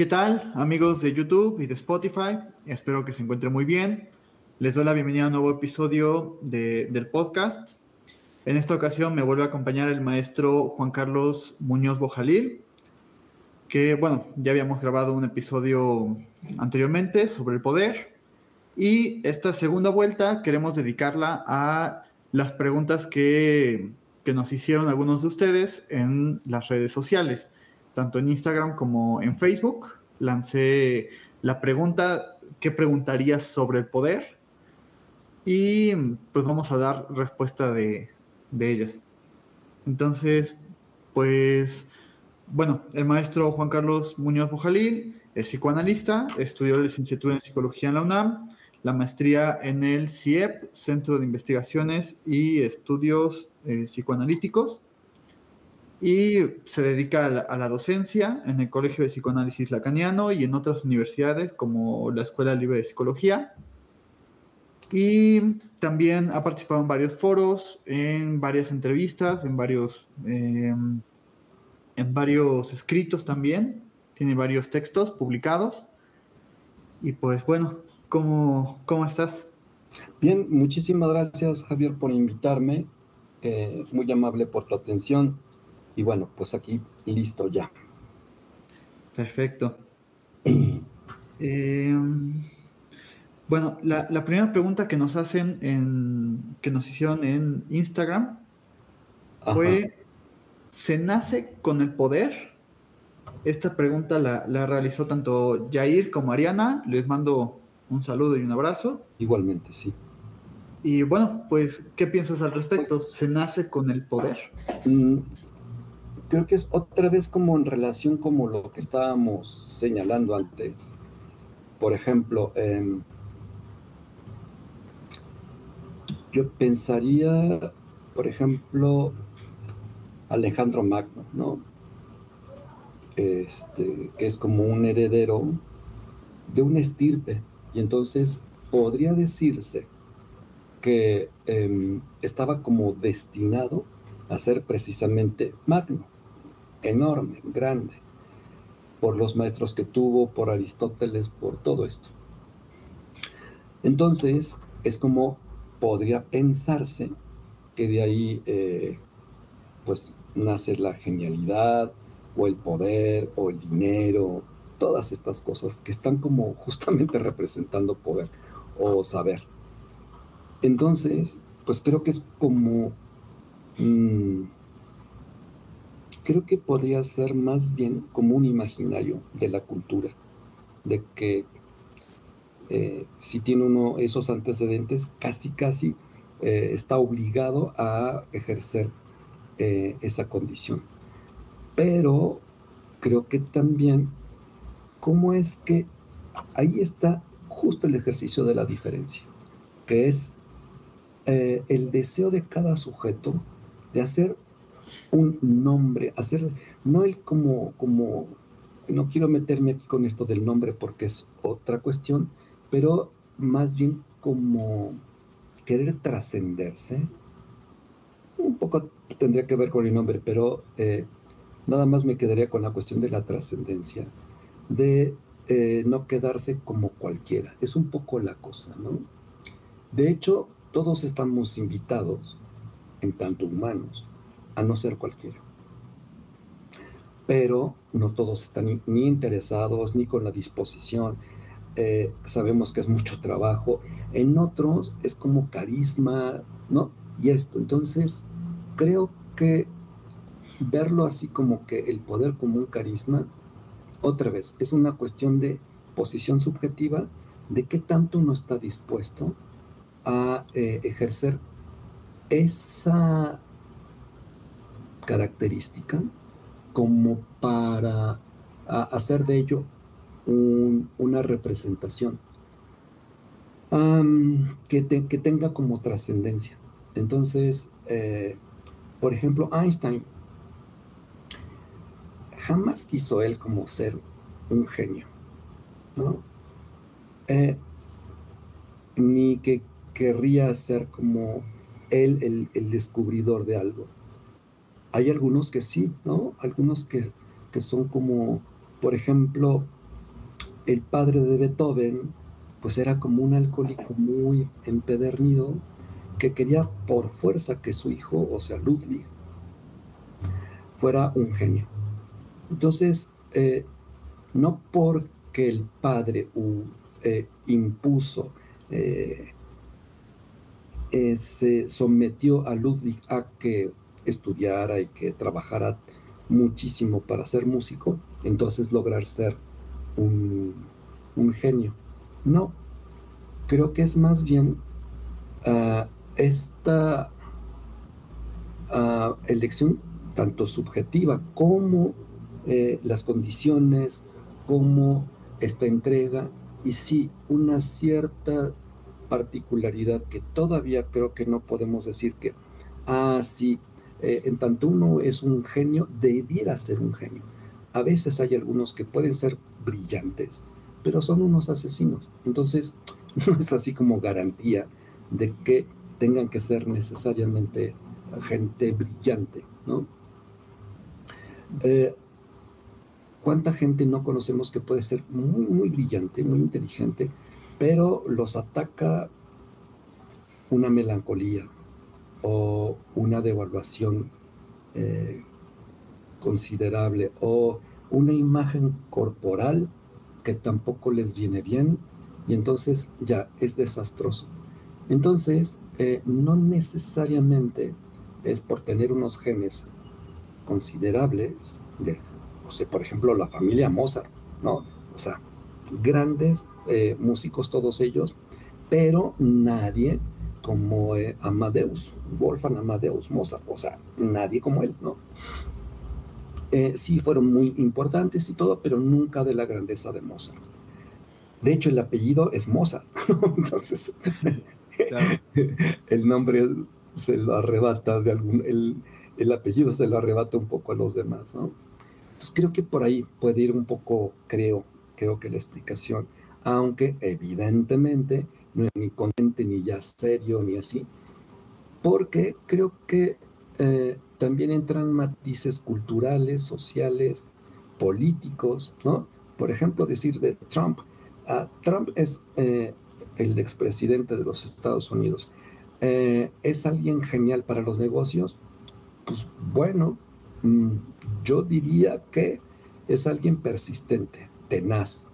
¿Qué tal, amigos de YouTube y de Spotify? Espero que se encuentren muy bien. Les doy la bienvenida a un nuevo episodio del podcast. En esta ocasión me vuelve a acompañar el maestro Juan Carlos Muñoz Bojalil, que, bueno, ya habíamos grabado un episodio anteriormente sobre el poder. Y esta segunda vuelta queremos dedicarla a las preguntas que, que nos hicieron algunos de ustedes en las redes sociales tanto en Instagram como en Facebook. Lancé la pregunta, ¿qué preguntarías sobre el poder? Y pues vamos a dar respuesta de, ellas. Entonces, pues, bueno, el maestro Juan Carlos Muñoz Bojalil es psicoanalista, estudió la licenciatura en psicología en la UNAM, la maestría en el CIEP, Centro de Investigaciones y Estudios eh, Psicoanalíticos, y se dedica a la, docencia en el Colegio de Psicoanálisis Lacaniano y en otras universidades como la Escuela Libre de Psicología. Y también ha participado en varios foros, en varias entrevistas, en varios, em, en varios escritos también. Tiene varios textos publicados. Y pues bueno, ¿cómo, cómo estás? Bien, muchísimas gracias Javier por invitarme. Eh, muy amable por tu atención y bueno, pues aquí listo ya. Perfecto. Eh, bueno, la, primera pregunta que nos hacen en, que nos hicieron en Instagram fue, ¿se nace con el poder? Esta pregunta la, realizó tanto Jair como Ariana. Les mando un saludo y un abrazo. Igualmente, sí. Y bueno, pues, ¿qué piensas al respecto? Pues ¿Se nace con el poder? Creo que es otra vez como en relación como lo que estábamos señalando antes. Por ejemplo, em, yo pensaría, por ejemplo, Alejandro Magno, ¿no? Este, que es como un heredero de un estirpe. Y entonces podría decirse que em, estaba como destinado a ser precisamente Magno enorme, grande, por los maestros que tuvo, por Aristóteles, por todo esto. Entonces, es como podría pensarse que de ahí, eh, pues, nace la genialidad, o el poder, o el dinero, todas estas cosas que están como justamente representando poder o saber. Entonces, pues creo que es como... Mm, creo que podría ser más bien como un imaginario de la cultura, de que eh, si tiene uno esos antecedentes, casi, casi eh, está obligado a ejercer eh, esa condición. Pero creo que también, ¿cómo es que ahí está justo el ejercicio de la diferencia? Que es el deseo de cada sujeto de hacer un nombre, hacer, no el como, como, no quiero meterme aquí con esto del nombre porque es otra cuestión, pero más bien como querer trascenderse. Un poco tendría que ver con el nombre, pero eh, nada más me quedaría con la cuestión de la trascendencia, de eh, no quedarse como cualquiera. Es un poco la cosa, ¿no? De hecho, todos estamos invitados, en tanto humanos, a no ser cualquiera. Pero no todos están ni, interesados ni con la disposición. Eh, sabemos que es mucho trabajo. En otros es como carisma, ¿no? Y esto. Entonces, creo que verlo así como que el poder como un carisma, otra vez, es una cuestión de posición subjetiva, de qué tanto uno está dispuesto a eh, ejercer esa característica como para hacer de ello una representación que, que, tenga como trascendencia. Entonces, eh, por ejemplo, Einstein jamás quiso él como ser un genio, ¿no? Eh, ni que querría ser como él el descubridor de algo hay algunos que sí, ¿no? Algunos que, son como, por ejemplo, el padre de Beethoven, pues era como un alcohólico muy empedernido que quería por fuerza que su hijo, o sea, Ludwig, fuera un genio. Entonces, eh, no porque el padre eh, impuso, eh, se sometió a Ludwig a que estudiara y que trabajara muchísimo para ser músico, entonces lograr ser un, genio. No, creo que es más bien ah, esta ah, elección tanto subjetiva como eh, las condiciones, como esta entrega y sí una cierta particularidad que todavía creo que no podemos decir que, ah, sí, eh, en tanto uno es un genio, debiera ser un genio. A veces hay algunos que pueden ser brillantes, pero son unos asesinos. Entonces, no es así como garantía de que tengan que ser necesariamente gente brillante, ¿no? Eh, ¿Cuánta gente no conocemos que puede ser muy, muy brillante, muy inteligente, pero los ataca una melancolía o una devaluación eh, considerable o una imagen corporal que tampoco les viene bien y entonces ya es desastroso. Entonces, eh, no necesariamente es por tener unos genes considerables, de, o sea, por ejemplo, la familia Mozart, ¿no? O sea, grandes eh, músicos todos ellos, pero nadie como eh, Amadeus, Wolfgang Amadeus Mozart, o sea, nadie como él, ¿no? Eh, sí fueron muy importantes y todo, pero nunca de la grandeza de Mozart. De hecho, el apellido es Mozart, ¿no? entonces el nombre se lo arrebata de algún, el, el apellido se lo arrebata un poco a los demás, ¿no? Entonces creo que por ahí puede ir un poco, creo, creo que la explicación, aunque evidentemente ni contente, ni ya serio, ni así, porque creo que eh, también entran matices culturales, sociales, políticos, ¿no? Por ejemplo, decir de Trump, Trump es eh, el expresidente de los Estados Unidos, eh, ¿es alguien genial para los negocios? pues bueno, mm, yo diría que es alguien persistente, tenaz,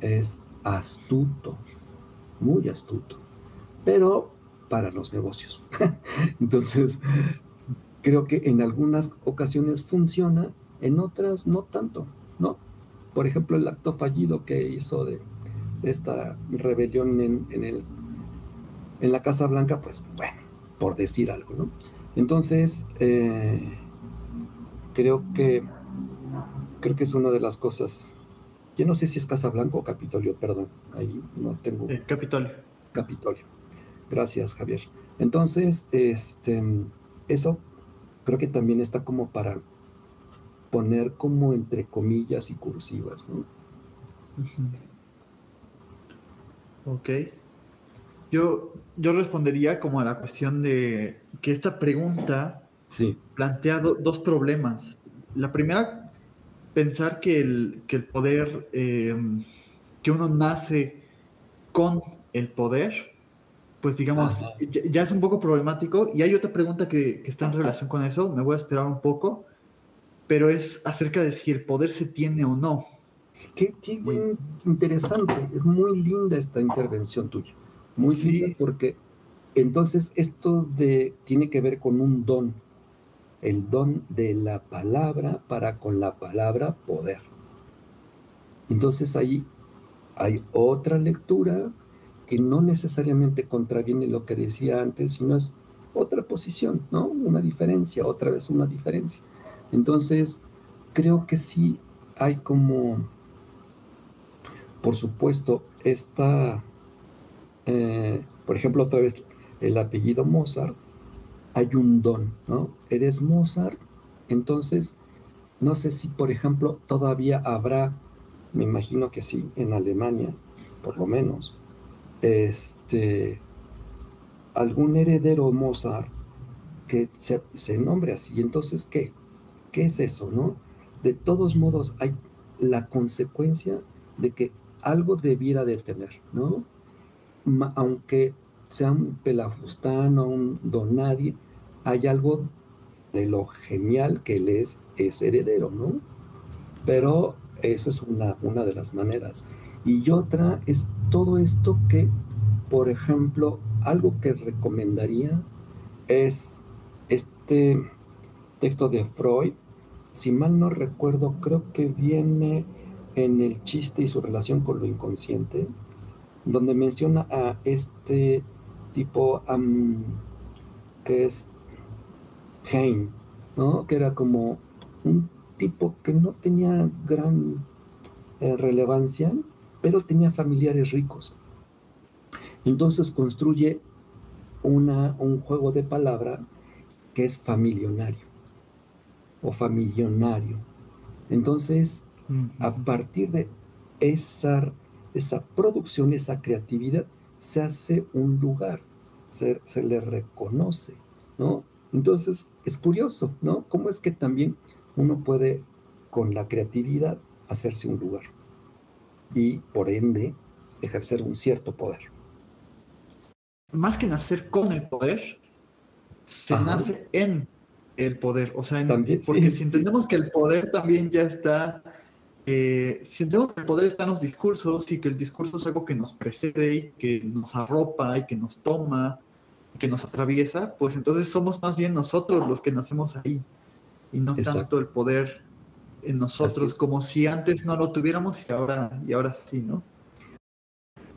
es astuto, muy astuto, pero para los negocios. Entonces, creo que en algunas ocasiones funciona, en otras no tanto, ¿no? Por ejemplo, el acto fallido que hizo de, esta rebelión en, en, el, en la Casa Blanca, pues bueno, por decir algo, ¿no? Entonces, eh, creo que creo que es una de las cosas. Yo no sé si es Casablanca o Capitolio, perdón. Ahí no tengo. Capitolio. Capitolio. Gracias, Javier. Entonces, este, eso creo que también está como para poner como entre comillas y cursivas, ¿no? Ok. Yo, yo respondería como a la cuestión de que esta pregunta sí. plantea dos problemas. La primera, pensar que el, que el poder, em, que uno nace con el poder, pues digamos, ya, es un poco problemático. Y hay otra pregunta que, que, está en relación con eso, me voy a esperar un poco, pero es acerca de si el poder se tiene o no. Qué, qué interesante, es muy linda esta intervención tuya. Muy sí. porque entonces esto de, tiene que ver con un don, el don de la palabra para con la palabra poder. Entonces ahí hay otra lectura que no necesariamente contraviene lo que decía antes, sino es otra posición, ¿no? Una diferencia, otra vez una diferencia. Entonces, creo que sí hay como, por supuesto, esta eh, por ejemplo, otra vez el apellido Mozart, hay un don, ¿no? Eres Mozart, entonces, no sé si, por ejemplo, todavía habrá, me imagino que sí, en Alemania, por lo menos, este, algún heredero Mozart que se, nombre así. Entonces, ¿qué? ¿Qué es eso, no? De todos modos, hay la consecuencia de que algo debiera de tener, ¿no? aunque sea un pelafustán o un don nadie, hay algo de lo genial que él es, heredero, ¿no? Pero esa es una, una de las maneras. Y otra es todo esto que, por ejemplo, algo que recomendaría es este texto de Freud, si mal no recuerdo, creo que viene en el chiste y su relación con lo inconsciente, donde menciona a este tipo que es Hein, ¿no? que era como un tipo que no tenía gran eh, relevancia, pero tenía familiares ricos. Entonces construye una, un juego de palabra que es familionario o familionario. Entonces, a partir de esa, esa producción, esa creatividad, se hace un lugar, se, se le reconoce, ¿no? Entonces, es curioso, ¿no? Cómo es que también uno puede, con la creatividad, hacerse un lugar y, por ende, ejercer un cierto poder. Más que nacer con el poder, se nace en el poder. O sea, porque si entendemos que el poder también ya está, eh, si entendemos que el poder está en los discursos y que el discurso es algo que nos precede y que nos arropa y que nos toma, que nos atraviesa, pues entonces somos más bien nosotros los que nacemos ahí y no tanto el poder en nosotros como si antes no lo tuviéramos y ahora, y ahora sí, ¿no?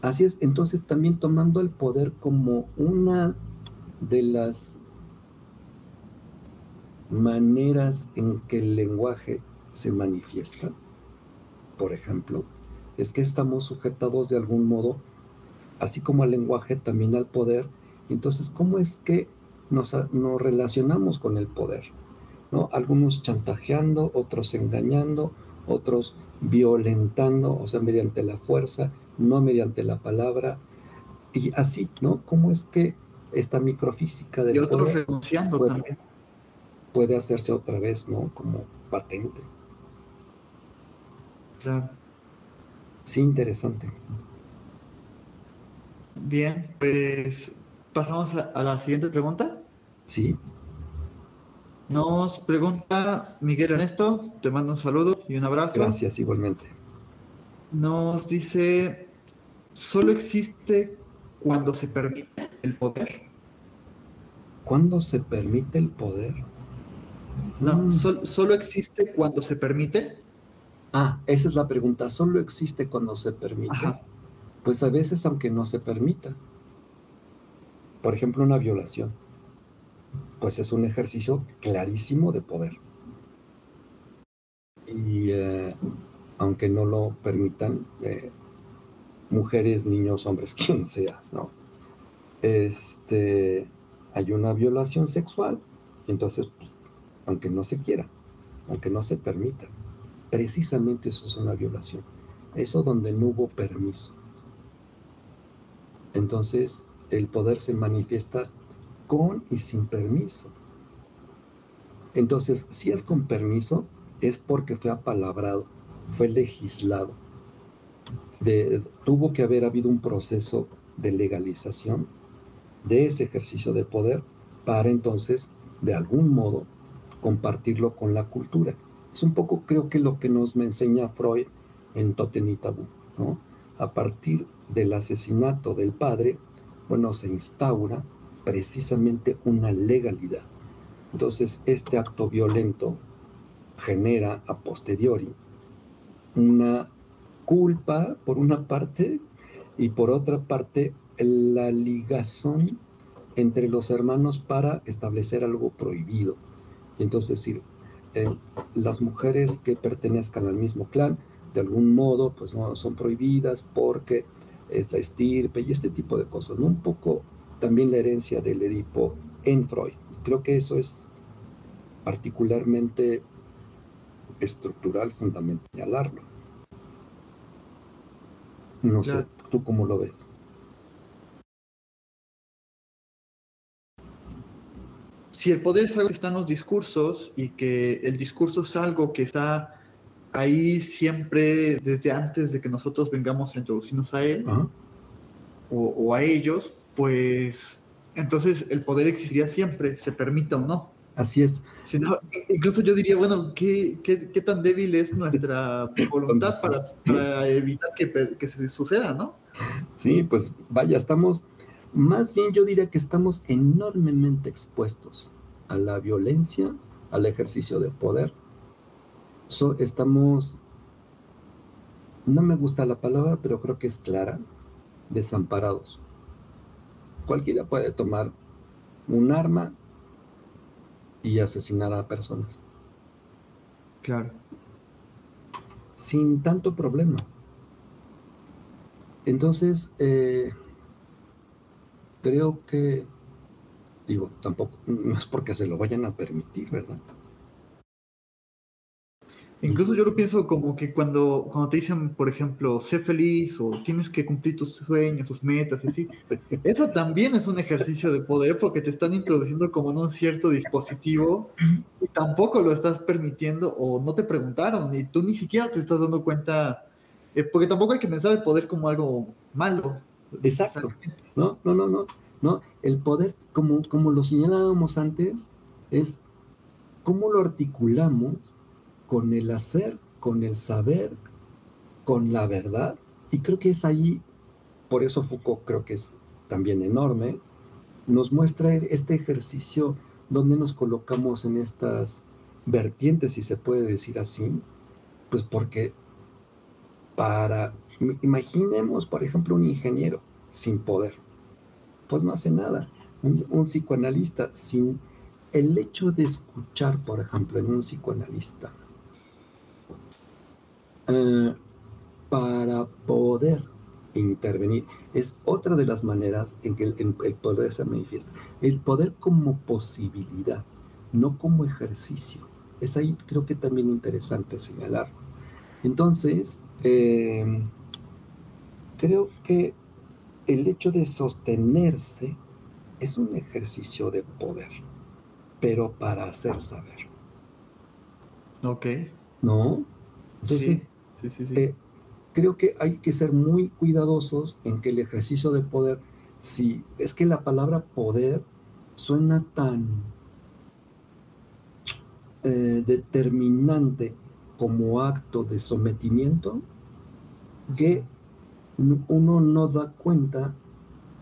Así es, entonces también tomando el poder como una de las maneras en que el lenguaje se manifiesta, por ejemplo, es que estamos sujetados de algún modo, así como al lenguaje, también al poder. Entonces, ¿cómo es que nos, nos relacionamos con el poder? ¿No? Algunos chantajeando, otros engañando, otros violentando, o sea, mediante la fuerza, no mediante la palabra, y así, ¿no? ¿Cómo es que esta microfísica del y otros renunciando también puede hacerse otra vez, ¿no? Como patente. Claro. Sí, interesante. Bien, pues pasamos a, la siguiente pregunta. Sí. Nos pregunta Miguel Ernesto, te mando un saludo y un abrazo. Gracias, igualmente. Nos dice, ¿solo existe cuando se permite el poder? ¿Cuándo se permite el poder? No, mm. solo existe cuando se permite. Ah, esa es la pregunta. ¿Solo existe cuando se permite? Pues a veces aunque no se permita. Por ejemplo, una violación. Pues es un ejercicio clarísimo de poder. Y eh, aunque no lo permitan, eh, mujeres, niños, hombres, quien sea, ¿no? Este, hay una violación sexual entonces pues, aunque no se quiera, aunque no se permita. Precisamente eso es una violación. Eso donde no hubo permiso. Entonces, el poder se manifiesta con y sin permiso. Entonces, si es con permiso, es porque fue apalabrado, fue legislado. tuvo que haber habido un proceso de legalización de ese ejercicio de poder para entonces, de algún modo, compartirlo con la cultura. Es un poco, creo que lo que nos me enseña Freud en Totem y Tabú, ¿no? A partir del asesinato del padre, bueno, se instaura precisamente una legalidad. Entonces, este acto violento genera a posteriori una culpa por una parte y por otra parte la ligazón entre los hermanos para establecer algo prohibido. Entonces, decir, eh, las mujeres que pertenezcan al mismo clan, de algún modo, pues no son prohibidas porque es la estirpe y este tipo de cosas, ¿no? Un poco también la herencia del Edipo en Freud. Creo que eso es particularmente estructural, fundamental señalarlo. No sé, ¿tú cómo lo ves? si el poder es algo que está en los discursos y que el discurso es algo que está ahí siempre, desde antes de que nosotros vengamos a introducirnos a él o, a ellos, pues entonces el poder existiría siempre, se permita o no. Así es. incluso yo diría, bueno, ¿qué, qué, tan débil es nuestra voluntad para, para evitar que, que, se suceda, no? Sí, pues vaya, estamos, más bien yo diría que estamos enormemente expuestos a la violencia, al ejercicio de poder. Estamos, no me gusta la palabra, pero creo que es clara, desamparados. Cualquiera puede tomar un arma y asesinar a personas. Claro. Sin tanto problema. Entonces, eh, creo que, digo, tampoco, no es porque se lo vayan a permitir, ¿verdad? Incluso yo lo pienso como que cuando, cuando te dicen, por ejemplo, sé feliz o tienes que cumplir tus sueños, tus metas y así, eso también es un ejercicio de poder porque te están introduciendo como en un cierto dispositivo y tampoco lo estás permitiendo o no te preguntaron y tú ni siquiera te estás dando cuenta, eh, porque tampoco hay que pensar el poder como algo malo. Exacto. No, no, no, no. no. El poder, como, como lo señalábamos antes, es cómo lo articulamos con el hacer, con el saber, con la verdad. Y creo que es ahí, por eso Foucault creo que es también enorme, nos muestra este ejercicio donde nos colocamos en estas vertientes, si se puede decir así, pues porque para, imaginemos, por ejemplo, un ingeniero sin poder, pues no hace nada. Un, un, psicoanalista sin el hecho de escuchar, por ejemplo, en un psicoanalista, eh, para poder intervenir. Es otra de las maneras en que el, poder se manifiesta. El poder como posibilidad, no como ejercicio. Es ahí creo que también interesante señalarlo. Entonces, eh, creo que el hecho de sostenerse es un ejercicio de poder, pero para hacer saber. Ok. ¿No? Entonces, eh, creo que hay que ser muy cuidadosos en que el ejercicio de poder, si es que la palabra poder suena tan eh, determinante como acto de sometimiento que uno no da cuenta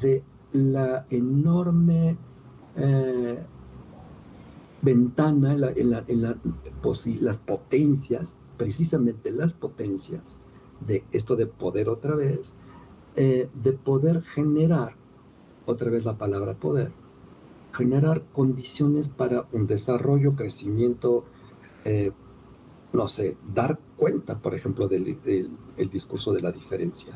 de la enorme eh, ventana en, las potencias precisamente las potencias de esto de poder otra vez, eh, de poder generar, otra vez la palabra poder, generar condiciones para un desarrollo, crecimiento, eh, no sé, dar cuenta, por ejemplo, del, el discurso de la diferencia,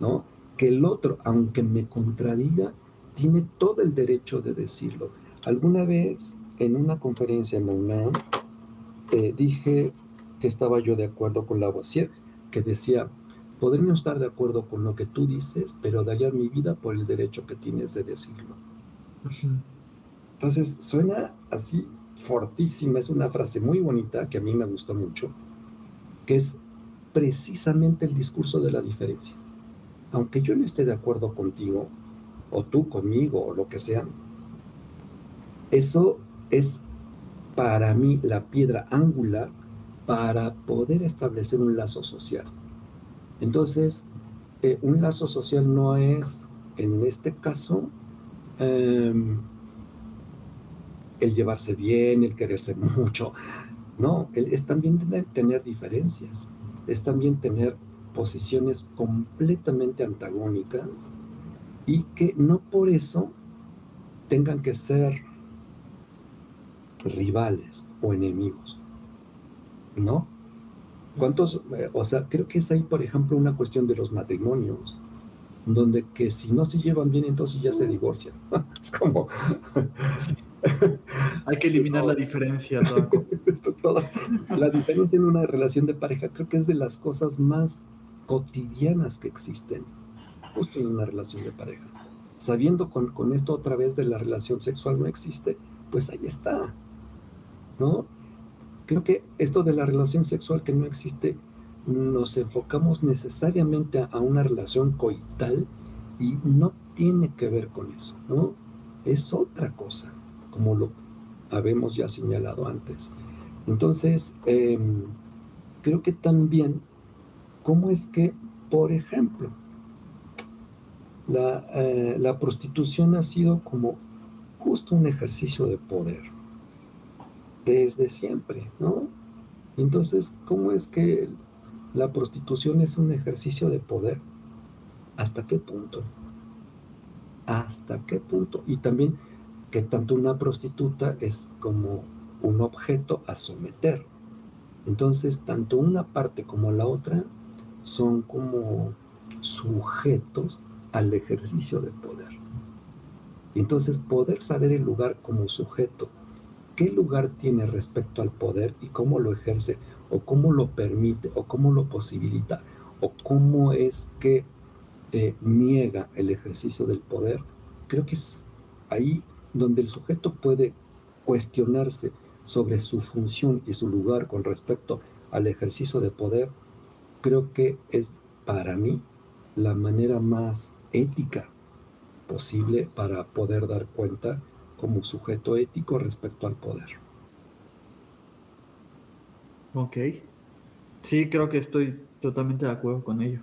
¿no? Que el otro, aunque me contradiga, tiene todo el derecho de decirlo. Alguna vez en una conferencia en la UNAM eh, dije que estaba yo de acuerdo con Lavoisier, que decía, podría estar de acuerdo con lo que tú dices, pero daría mi vida por el derecho que tienes de decirlo. Entonces, suena así fortísima, es una frase muy bonita que a mí me gustó mucho, que es precisamente el discurso de la diferencia. Aunque yo no esté de acuerdo contigo, o tú conmigo, o lo que sea, eso es para mí la piedra angular para poder establecer un lazo social. Entonces, eh, un lazo social no es, en este caso, em, el llevarse bien, el quererse mucho. No, es también tener, tener diferencias, es también tener posiciones completamente antagónicas y que no por eso tengan que ser rivales o enemigos. ¿No? ¿Cuántos, eh, o sea, creo que es ahí, por ejemplo, una cuestión de los matrimonios, donde que si no se llevan bien, entonces ya se divorcian. es como... Hay que eliminar la diferencia. la diferencia en una relación de pareja creo que es de las cosas más cotidianas que existen, justo en una relación de pareja. Sabiendo con, con esto otra vez de la relación sexual no existe, pues ahí está, ¿no? Creo que esto de la relación sexual que no existe, nos enfocamos necesariamente a, una relación coital y no tiene que ver con eso, ¿no? Es otra cosa, como lo habemos ya señalado antes. Entonces, em, creo que también, ¿cómo es que, por ejemplo, la, eh, la prostitución ha sido como justo un ejercicio de poder? Desde siempre, ¿no? Entonces, ¿cómo es que la prostitución es un ejercicio de poder? ¿Hasta qué punto? ¿Hasta qué punto? Y también que tanto una prostituta es como un objeto a someter. Entonces, tanto una parte como la otra son como sujetos al ejercicio de poder. Entonces, poder saber el lugar como sujeto qué lugar tiene respecto al poder y cómo lo ejerce, o cómo lo permite, o cómo lo posibilita, o cómo es que eh, niega el ejercicio del poder, creo que es ahí donde el sujeto puede cuestionarse sobre su función y su lugar con respecto al ejercicio de poder, creo que es para mí la manera más ética posible para poder dar cuenta como sujeto ético respecto al poder. Ok. Sí, creo que estoy totalmente de acuerdo con ello.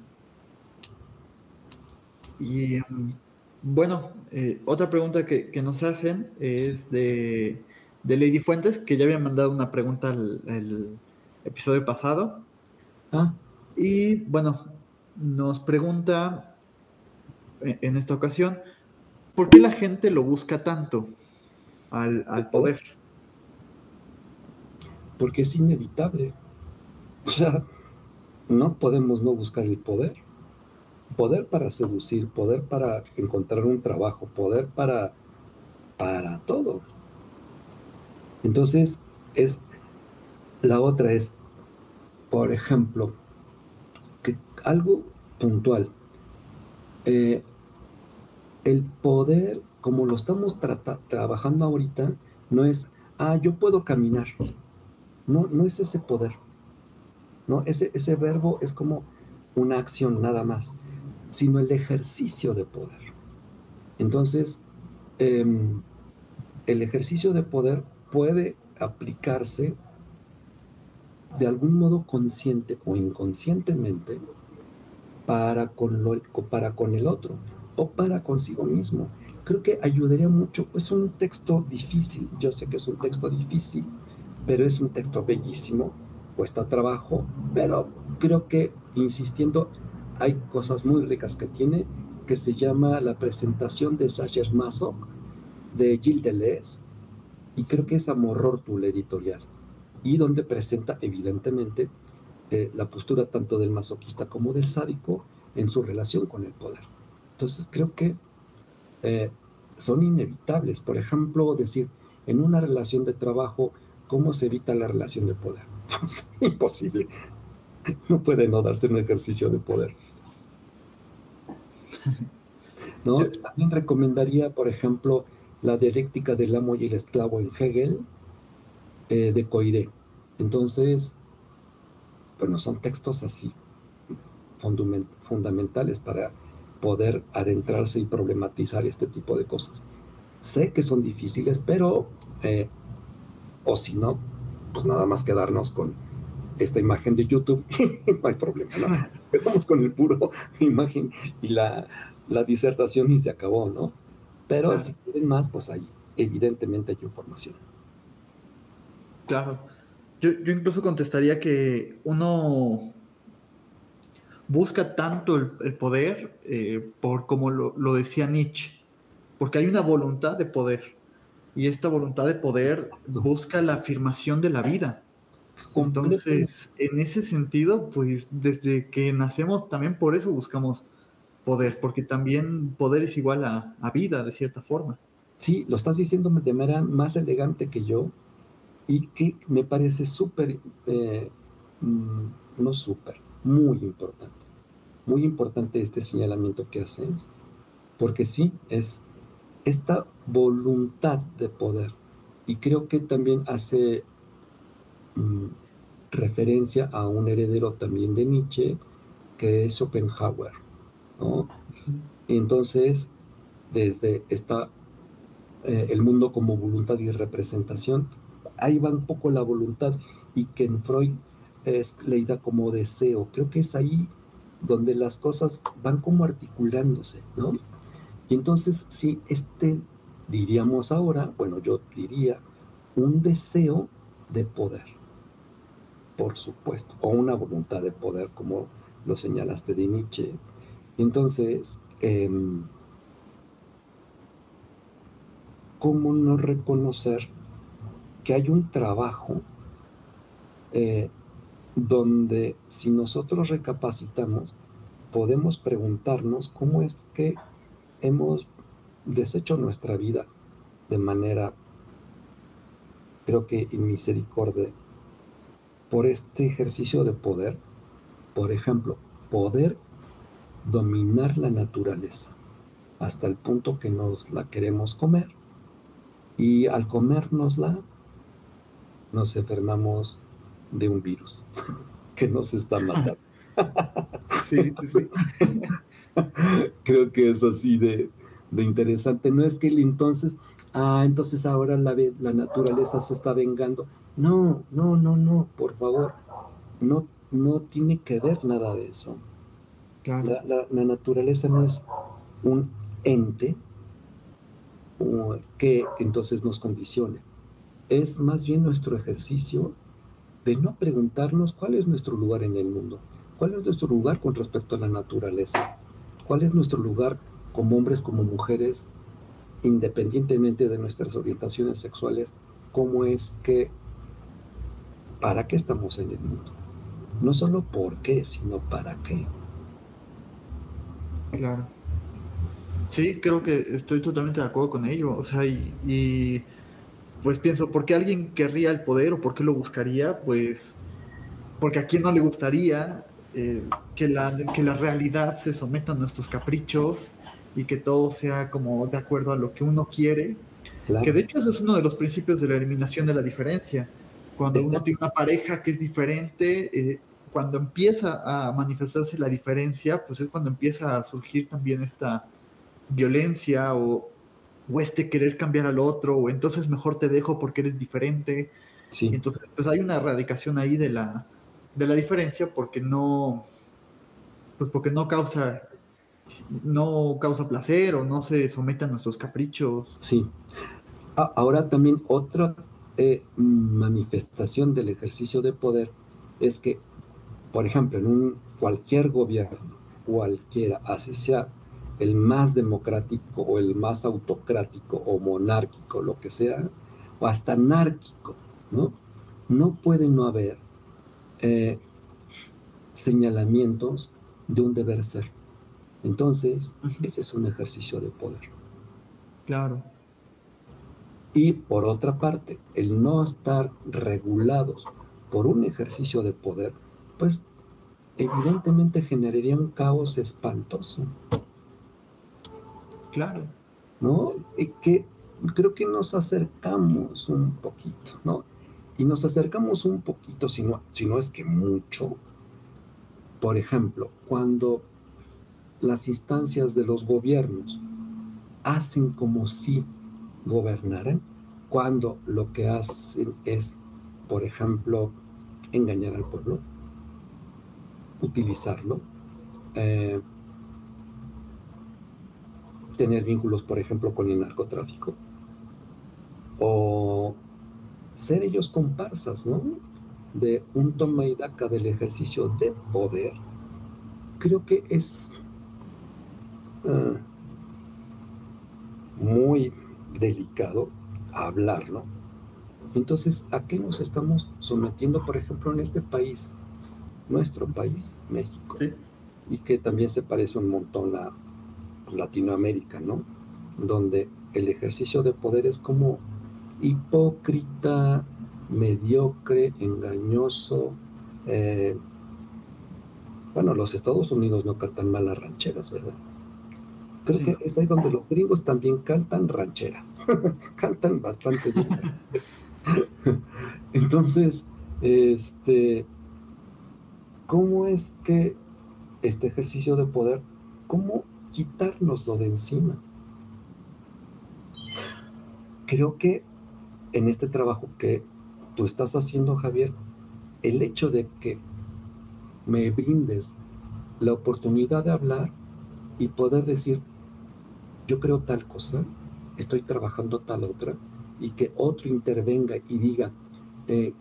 Y em, bueno, eh, otra pregunta que, nos hacen es de, Lady Fuentes, que ya había mandado una pregunta el episodio pasado. Ah. Y bueno, nos pregunta eh, en esta ocasión, ¿por qué la gente lo busca tanto? Al, poder. Porque es inevitable. O sea, no podemos no buscar el poder. Poder para seducir, poder para encontrar un trabajo, poder para, para todo. Entonces, es, la otra es, por ejemplo, que algo puntual. Eh, el poder como lo estamos trabajando ahorita, no es, ah, yo puedo caminar. No, no es ese poder. No, ese, ese verbo es como una acción nada más, sino el ejercicio de poder. Entonces, em, el ejercicio de poder puede aplicarse de algún modo consciente o inconscientemente para con, lo, para con el otro o para consigo mismo creo que ayudaría mucho. Es un texto difícil, yo sé que es un texto difícil, pero es un texto bellísimo, cuesta trabajo, pero creo que, insistiendo, hay cosas muy ricas que tiene, que se llama La presentación de Sacher Masoch, de Gilles Deleuze, y creo que es Amor tu editorial, y donde presenta evidentemente eh, la postura tanto del masoquista como del sádico en su relación con el poder. Entonces creo que eh, son inevitables. Por ejemplo, decir, en una relación de trabajo, ¿cómo se evita la relación de poder? Pues, imposible. No puede no darse un ejercicio de poder. ¿No? También recomendaría, por ejemplo, la dialéctica del amo y el esclavo en Hegel, eh, de Coiré. Entonces, bueno, son textos así fundamentales para poder adentrarse y problematizar este tipo de cosas. Sé que son difíciles, pero, eh, o si no, pues nada más quedarnos con esta imagen de YouTube, no hay problema, ¿no? Quedamos con el puro imagen y la, la disertación y se acabó, ¿no? Pero si quieren más, pues ahí evidentemente hay información. Claro. Yo, yo incluso contestaría que uno busca tanto el, poder eh, por como lo, decía Nietzsche, porque hay una voluntad de poder y esta voluntad de poder busca la afirmación de la vida. Entonces, en ese sentido, pues desde que nacemos también por eso buscamos poder, porque también poder es igual a, vida, de cierta forma. Sí, lo estás diciendo de manera más elegante que yo y que me parece súper, eh, mm, no súper, muy importante muy importante este señalamiento que haces, porque sí, es esta voluntad de poder. Y creo que también hace mm, referencia a un heredero también de Nietzsche, que es Schopenhauer. ¿no? entonces, desde esta, eh, el mundo como voluntad y representación, ahí va un poco la voluntad y que en Freud es leída como deseo. Creo que es ahí donde las cosas van como articulándose, ¿no? Y entonces, si este, diríamos ahora, bueno, yo diría, un deseo de poder, por supuesto, o una voluntad de poder, como lo señalaste de Nietzsche. Entonces, em, ¿cómo no reconocer que hay un trabajo eh, donde si nosotros recapacitamos, podemos preguntarnos cómo es que hemos deshecho nuestra vida de manera, creo que en misericordia, por este ejercicio de poder. Por ejemplo, poder dominar la naturaleza hasta el punto que nos la queremos comer. Y al comérnosla, nos enfermamos de un virus que nos está matando. Sí, sí, sí. Creo que es así de, interesante. No es que entonces, ah, entonces ahora la, la naturaleza se está vengando. No, no, no, no, por favor. No, no tiene que ver nada de eso. La, la, naturaleza no es un ente que entonces nos condicione. Es más bien nuestro ejercicio de no preguntarnos cuál es nuestro lugar en el mundo, cuál es nuestro lugar con respecto a la naturaleza, cuál es nuestro lugar como hombres, como mujeres, independientemente de nuestras orientaciones sexuales, cómo es que, para qué estamos en el mundo. No solo por qué, sino para qué. Claro. Sí, creo que estoy totalmente de acuerdo con ello. O sea, y pues pienso, ¿por qué alguien querría el poder o por qué lo buscaría? Pues porque a quién no le gustaría eh, que, la, que la realidad se someta a nuestros caprichos y que todo sea como de acuerdo a lo que uno quiere. Que de hecho eso es uno de los principios de la eliminación de la diferencia. Cuando uno tiene una pareja que es diferente, eh, cuando empieza a manifestarse la diferencia, pues es cuando empieza a surgir también esta violencia o, o este querer cambiar al otro, o entonces mejor te dejo porque eres diferente. Sí. Entonces, pues hay una erradicación ahí de la, de la diferencia porque no, pues porque no causa, no causa placer o no se somete a nuestros caprichos. Sí. Ahora también otra eh, manifestación del ejercicio de poder es que, por ejemplo, en un cualquier gobierno, cualquiera, así sea el más democrático o el más autocrático o monárquico, lo que sea, o hasta anárquico, ¿no? No puede no haber eh, señalamientos de un deber ser. Entonces, ese es un ejercicio de poder. Claro. Y por otra parte, el no estar regulados por un ejercicio de poder, pues evidentemente generaría un caos espantoso. Claro. ¿No? Y que creo que nos acercamos un poquito, ¿no? Y nos acercamos un poquito, si no, si no es que mucho. Por ejemplo, cuando las instancias de los gobiernos hacen como si gobernaran, cuando lo que hacen es, por ejemplo, engañar al pueblo, utilizarlo, eh, tener vínculos, por ejemplo, con el narcotráfico. O ser ellos comparsas, ¿no? De un toma y daca del ejercicio de poder. Creo que es ah, muy delicado hablarlo. Entonces, ¿a qué nos estamos sometiendo, por ejemplo, en este país, nuestro país, México? Y que también se parece un montón a Latinoamérica, ¿no? Donde el ejercicio de poder es como hipócrita, mediocre, engañoso. Eh, bueno, los Estados Unidos no cantan mal las rancheras, ¿verdad? Creo que es ahí donde los gringos también cantan rancheras, cantan bastante bien. Entonces, Este, ¿cómo es que este ejercicio de poder, cómo quitárnoslo de encima? Creo que en este trabajo que tú estás haciendo, Javier, el hecho de que me brindes la oportunidad de hablar y poder decir, yo creo tal cosa, estoy trabajando tal otra, y que otro intervenga y diga, eh,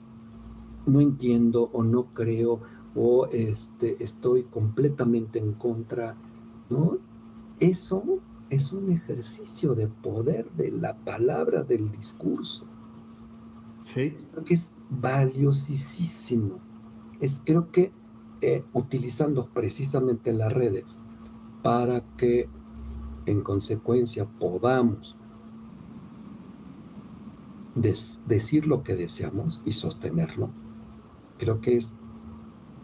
no entiendo o no creo o este, estoy completamente en contra, ¿no? Eso es un ejercicio de poder de la palabra, del discurso. Sí. Creo que es valiosísimo. Es creo que eh, utilizando precisamente las redes para que en consecuencia podamos decir lo que deseamos y sostenerlo, creo que es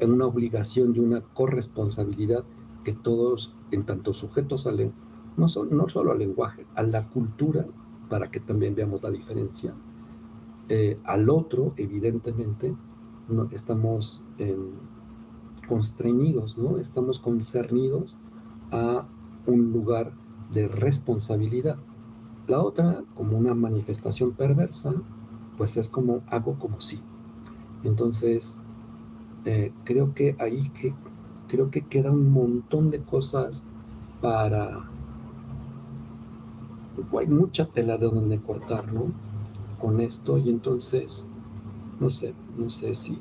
una obligación y una corresponsabilidad que todos, en tanto sujetos al no, no solo al lenguaje, a la cultura, para que también veamos la diferencia, eh, al otro, evidentemente, no, estamos constreñidos, ¿no? estamos concernidos a un lugar de responsabilidad. La otra, como una manifestación perversa, pues es como hago como sí. Entonces, eh, creo que ahí que, creo que queda un montón de cosas para... Hay mucha tela de donde cortar, ¿no? Con esto y entonces, no sé, no sé si,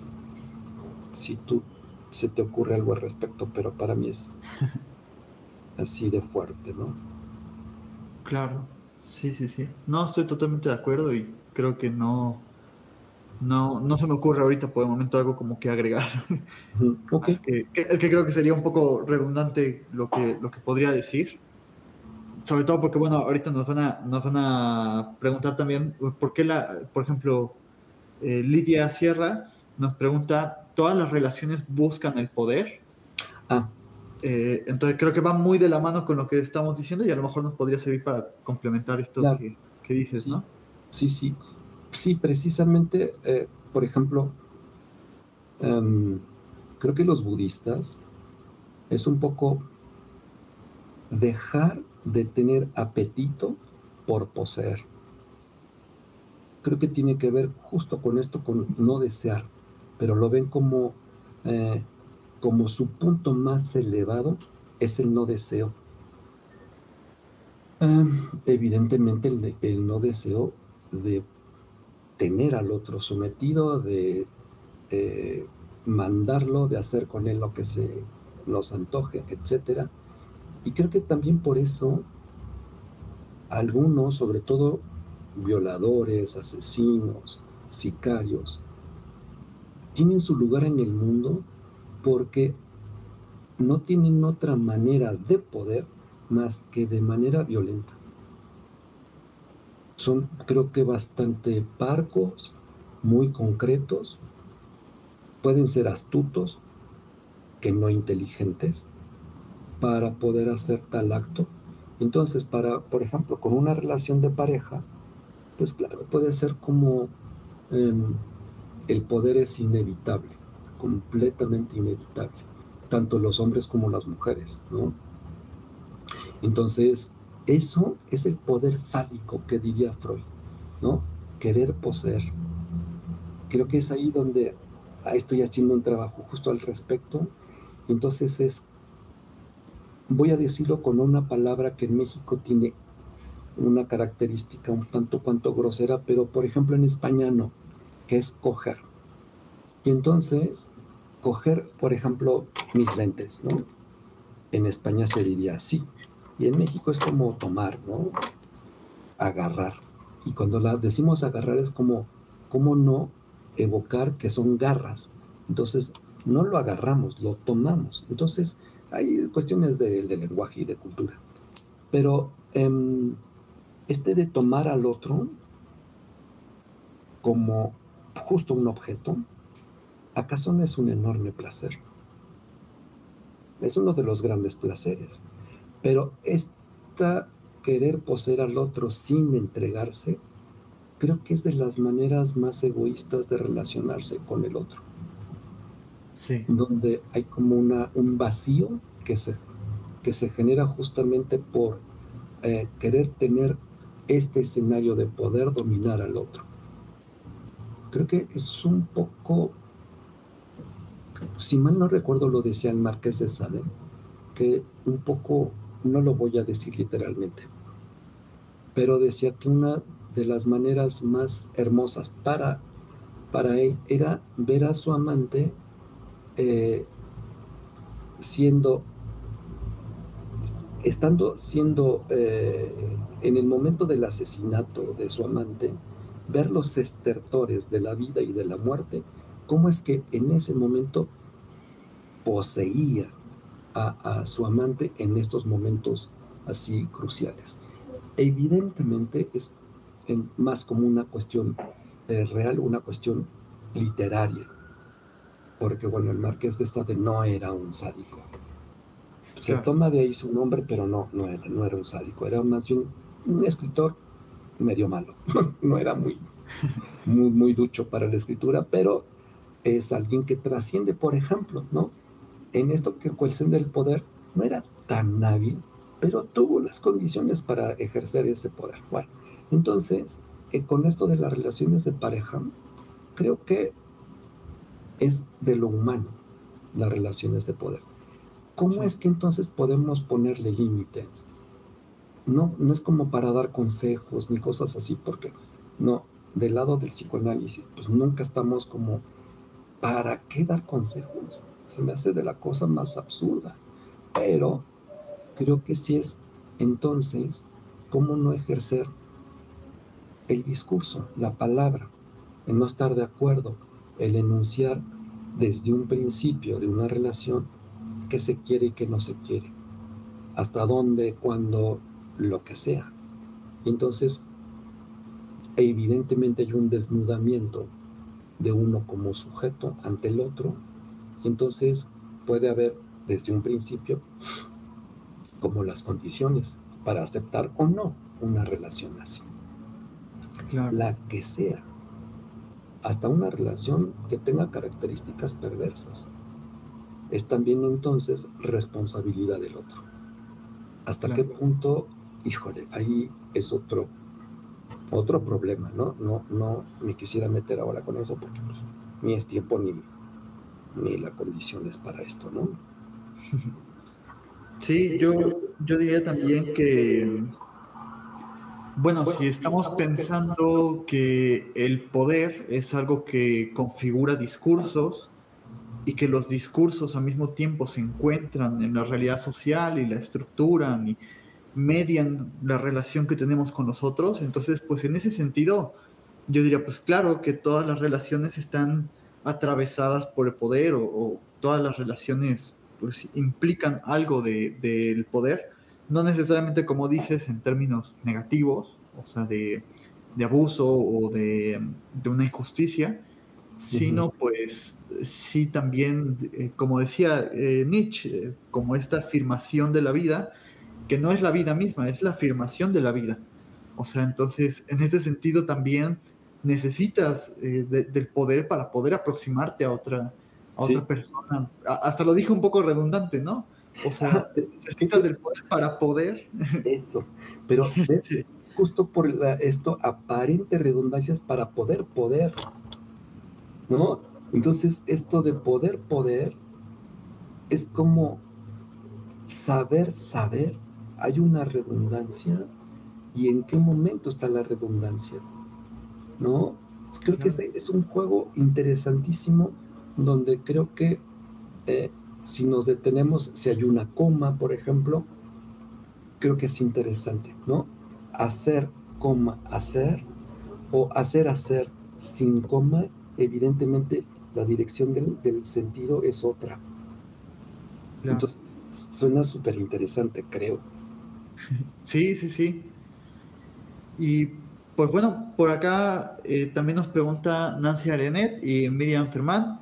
si tú se te ocurre algo al respecto, pero para mí es así de fuerte, ¿no? Claro. Sí, sí, sí. No, estoy totalmente de acuerdo y creo que no, no, no se me ocurre ahorita por el momento algo como que agregar. es, que, es, que, creo que sería un poco redundante lo que, lo que podría decir. Sobre todo porque, bueno, ahorita nos van a, nos van a preguntar también por qué la, por ejemplo, eh, Lidia Sierra nos pregunta, ¿todas las relaciones buscan el poder? Ah, eh, entonces creo que va muy de la mano con lo que estamos diciendo y a lo mejor nos podría servir para complementar esto que, dices, ¿no? Sí, sí. Sí, precisamente, eh, por ejemplo, em, creo que los budistas es un poco dejar de tener apetito por poseer. Creo que tiene que ver justo con esto, con no desear, pero lo ven como eh, como su punto más elevado es el no deseo. evidentemente el, no deseo de tener al otro sometido, de eh, mandarlo, de hacer con él lo que se nos antoje, etc. Y creo que también por eso algunos, sobre todo violadores, asesinos, sicarios, tienen su lugar en el mundo porque no tienen otra manera de poder más que de manera violenta. Son creo que bastante parcos, muy concretos, pueden ser astutos, que no inteligentes, para poder hacer tal acto. Entonces, para, por ejemplo, con una relación de pareja, pues claro, puede ser como em, el poder es inevitable completamente inevitable, tanto los hombres como las mujeres, ¿no? Entonces, eso es el poder fálico que diría Freud, ¿no? Querer poseer. Creo que es ahí donde estoy haciendo un trabajo justo al respecto. Entonces es, voy a decirlo con una palabra que en México tiene una característica un tanto cuanto grosera, pero por ejemplo en España no, que es coger. Y entonces coger, por ejemplo, mis lentes, ¿no? En España se diría así. Y en México es como tomar, ¿no? Agarrar. Y cuando la decimos agarrar es como, ¿cómo no evocar que son garras? Entonces, no lo agarramos, lo tomamos. Entonces, hay cuestiones de, lenguaje y de cultura. Pero em, este de tomar al otro como justo un objeto, ¿acaso no es un enorme placer? Es uno de los grandes placeres. Pero esta querer poseer al otro sin entregarse, creo que es de las maneras más egoístas de relacionarse con el otro. Sí. Donde hay como una, un vacío que se, que se genera justamente por eh, querer tener este escenario de poder dominar al otro. Creo que es un poco, si mal no recuerdo lo decía el Marqués de Sade, que un poco, no lo voy a decir literalmente, pero decía que una de las maneras más hermosas para, para él era ver a su amante eh, siendo, estando siendo eh, en el momento del asesinato de su amante, ver los estertores de la vida y de la muerte, cómo es que en ese momento poseía a, su amante en estos momentos así cruciales. Evidentemente es más como una cuestión eh, real, una cuestión literaria, porque bueno, el marqués de Sade no era un sádico. Se toma de ahí su nombre, pero no, no era, no era un sádico, era más bien un escritor medio malo, no era muy, muy, muy ducho para la escritura, pero es alguien que trasciende, por ejemplo, ¿no? En esto que cuestión del poder no era tan hábil, pero tuvo las condiciones para ejercer ese poder. Bueno, entonces, eh, con esto de las relaciones de pareja, creo que es de lo humano las relaciones de poder. ¿Cómo es que entonces podemos ponerle límites? no, no es como para dar consejos ni cosas así, porque no, del lado del psicoanálisis, pues nunca estamos como, ¿para qué dar consejos? Se me hace de la cosa más absurda. Pero creo que sí es entonces, ¿cómo no ejercer el discurso, la palabra, el no estar de acuerdo, el enunciar desde un principio de una relación qué se quiere y qué no se quiere? Hasta dónde, cuando lo que sea. Entonces, evidentemente hay un desnudamiento de uno como sujeto ante el otro. Entonces puede haber desde un principio como las condiciones para aceptar o no una relación así. La que sea. Hasta una relación que tenga características perversas. Es también entonces responsabilidad del otro. ¿Hasta qué punto híjole, ahí es otro, otro problema, ¿no? No, no me quisiera meter ahora con eso porque pues, ni es tiempo ni, ni la condición es para esto, ¿no? Sí, yo, yo diría también que, bueno, si estamos pensando que el poder es algo que configura discursos y que los discursos al mismo tiempo se encuentran en la realidad social y la estructuran y, median la relación que tenemos con los otros. Entonces, pues en ese sentido, yo diría, pues claro que todas las relaciones están atravesadas por el poder o, todas las relaciones pues implican algo del de, poder, no necesariamente como dices en términos negativos, o sea, de, de abuso o de, de, una injusticia, sino pues sí también, eh, como decía eh, Nietzsche, eh, como esta afirmación de la vida, que no es la vida misma, es la afirmación de la vida. O sea, entonces, en ese sentido también necesitas eh, del poder para poder aproximarte a otra, otra persona. hasta lo dijo un poco redundante, ¿no? O sea, necesitas del poder para poder. Eso, pero justo por esto aparente redundancias para poder poder, ¿no? Entonces, esto de poder poder es como saber saber hay una redundancia y en qué momento está la redundancia. ¿No? Creo que es, un juego interesantísimo donde creo que eh, si nos detenemos, si hay una coma, por ejemplo, creo que es interesante, ¿no? Hacer, coma, hacer, o hacer, hacer sin coma, evidentemente la dirección del, del sentido es otra. Entonces, suena súper interesante, creo. Sí, sí, sí. Y pues bueno, por acá eh, también nos pregunta Nancy Arenet y Miriam Fermán.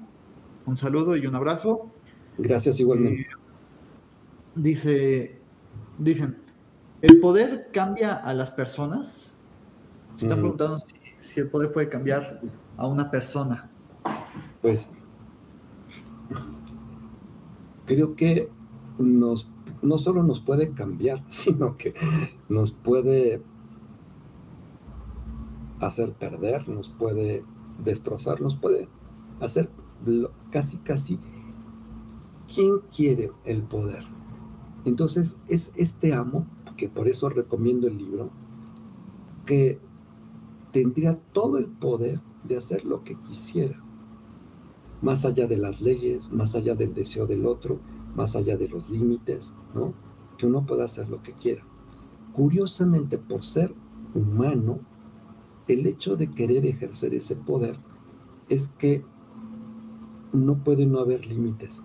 Un saludo y un abrazo. Gracias igualmente. Eh, dice, dicen, ¿el poder cambia a las personas? Se están preguntando si, el poder puede cambiar a una persona. Pues creo que nos, no solo nos puede cambiar, sino que nos puede hacer perder, nos puede destrozar, nos puede hacer casi, casi. ¿Quién quiere el poder? Entonces es este amo, que por eso recomiendo el libro, que tendría todo el poder de hacer lo que quisiera, más allá de las leyes, más allá del deseo del otro, más allá de los límites, ¿no? Que uno pueda hacer lo que quiera. Curiosamente, por ser humano, el hecho de querer ejercer ese poder es que no puede no haber límites.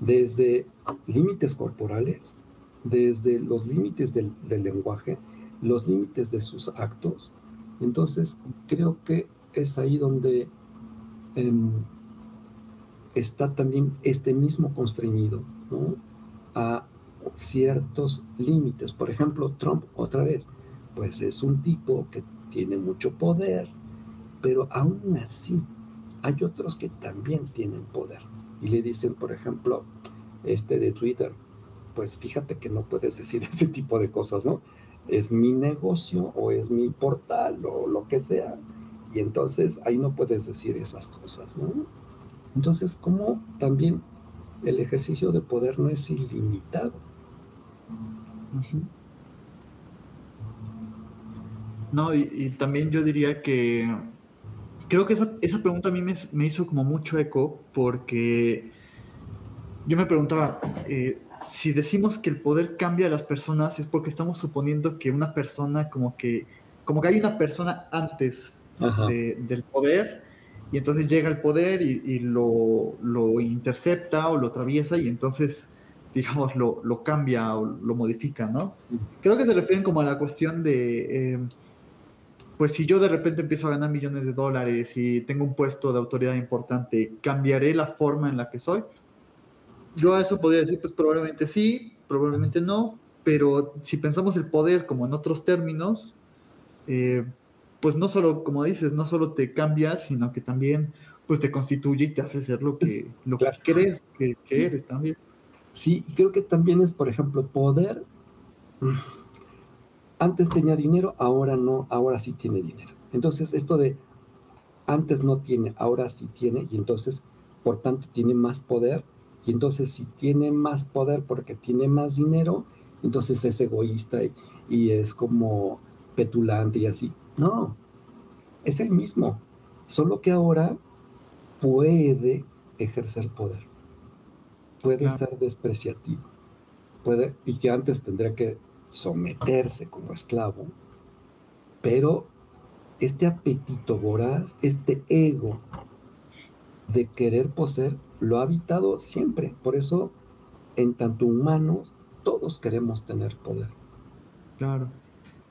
Desde límites corporales, desde los límites del, lenguaje, los límites de sus actos. Entonces, creo que es ahí donde em, está también este mismo constreñido a ciertos límites. Por ejemplo, Trump, otra vez, pues es un tipo que tiene mucho poder, pero aún así hay otros que también tienen poder. Y le dicen, por ejemplo, este de Twitter, pues fíjate que no puedes decir ese tipo de cosas, ¿no? Es mi negocio o es mi portal o lo que sea. Y entonces ahí no puedes decir esas cosas, ¿no? Entonces, ¿cómo también el ejercicio de poder no es ilimitado? No, y, también yo diría que creo que esa, esa pregunta a mí me, hizo como mucho eco porque yo me preguntaba, eh, si decimos que el poder cambia a las personas es porque estamos suponiendo que una persona como que, como que hay una persona antes del poder y entonces llega el poder y, lo, lo, intercepta o lo atraviesa y entonces digamos lo, lo cambia o lo modifica, ¿no? Creo que se refieren como a la cuestión de... Eh, pues si yo de repente empiezo a ganar millones de dólares y tengo un puesto de autoridad importante, ¿cambiaré la forma en la que soy? Yo a eso podría decir, pues probablemente sí, probablemente no, pero si pensamos el poder como en otros términos, eh, pues no solo, como dices, no solo te cambias, sino que también pues te constituye y te hace ser lo que, lo que crees que, eres también. Sí, creo que también es, por ejemplo, poder antes tenía dinero, ahora no, ahora sí tiene dinero. Entonces, esto de antes no tiene, ahora sí tiene, y entonces, por tanto, tiene más poder, y entonces si tiene más poder porque tiene más dinero, entonces es egoísta y, es como petulante y así. No, es el mismo, solo que ahora puede ejercer poder, puede ser despreciativo, puede, y que antes tendría que someterse como esclavo, pero este apetito voraz, este ego de querer poseer, lo ha habitado siempre. Por eso, en tanto humanos, todos queremos tener poder. Claro.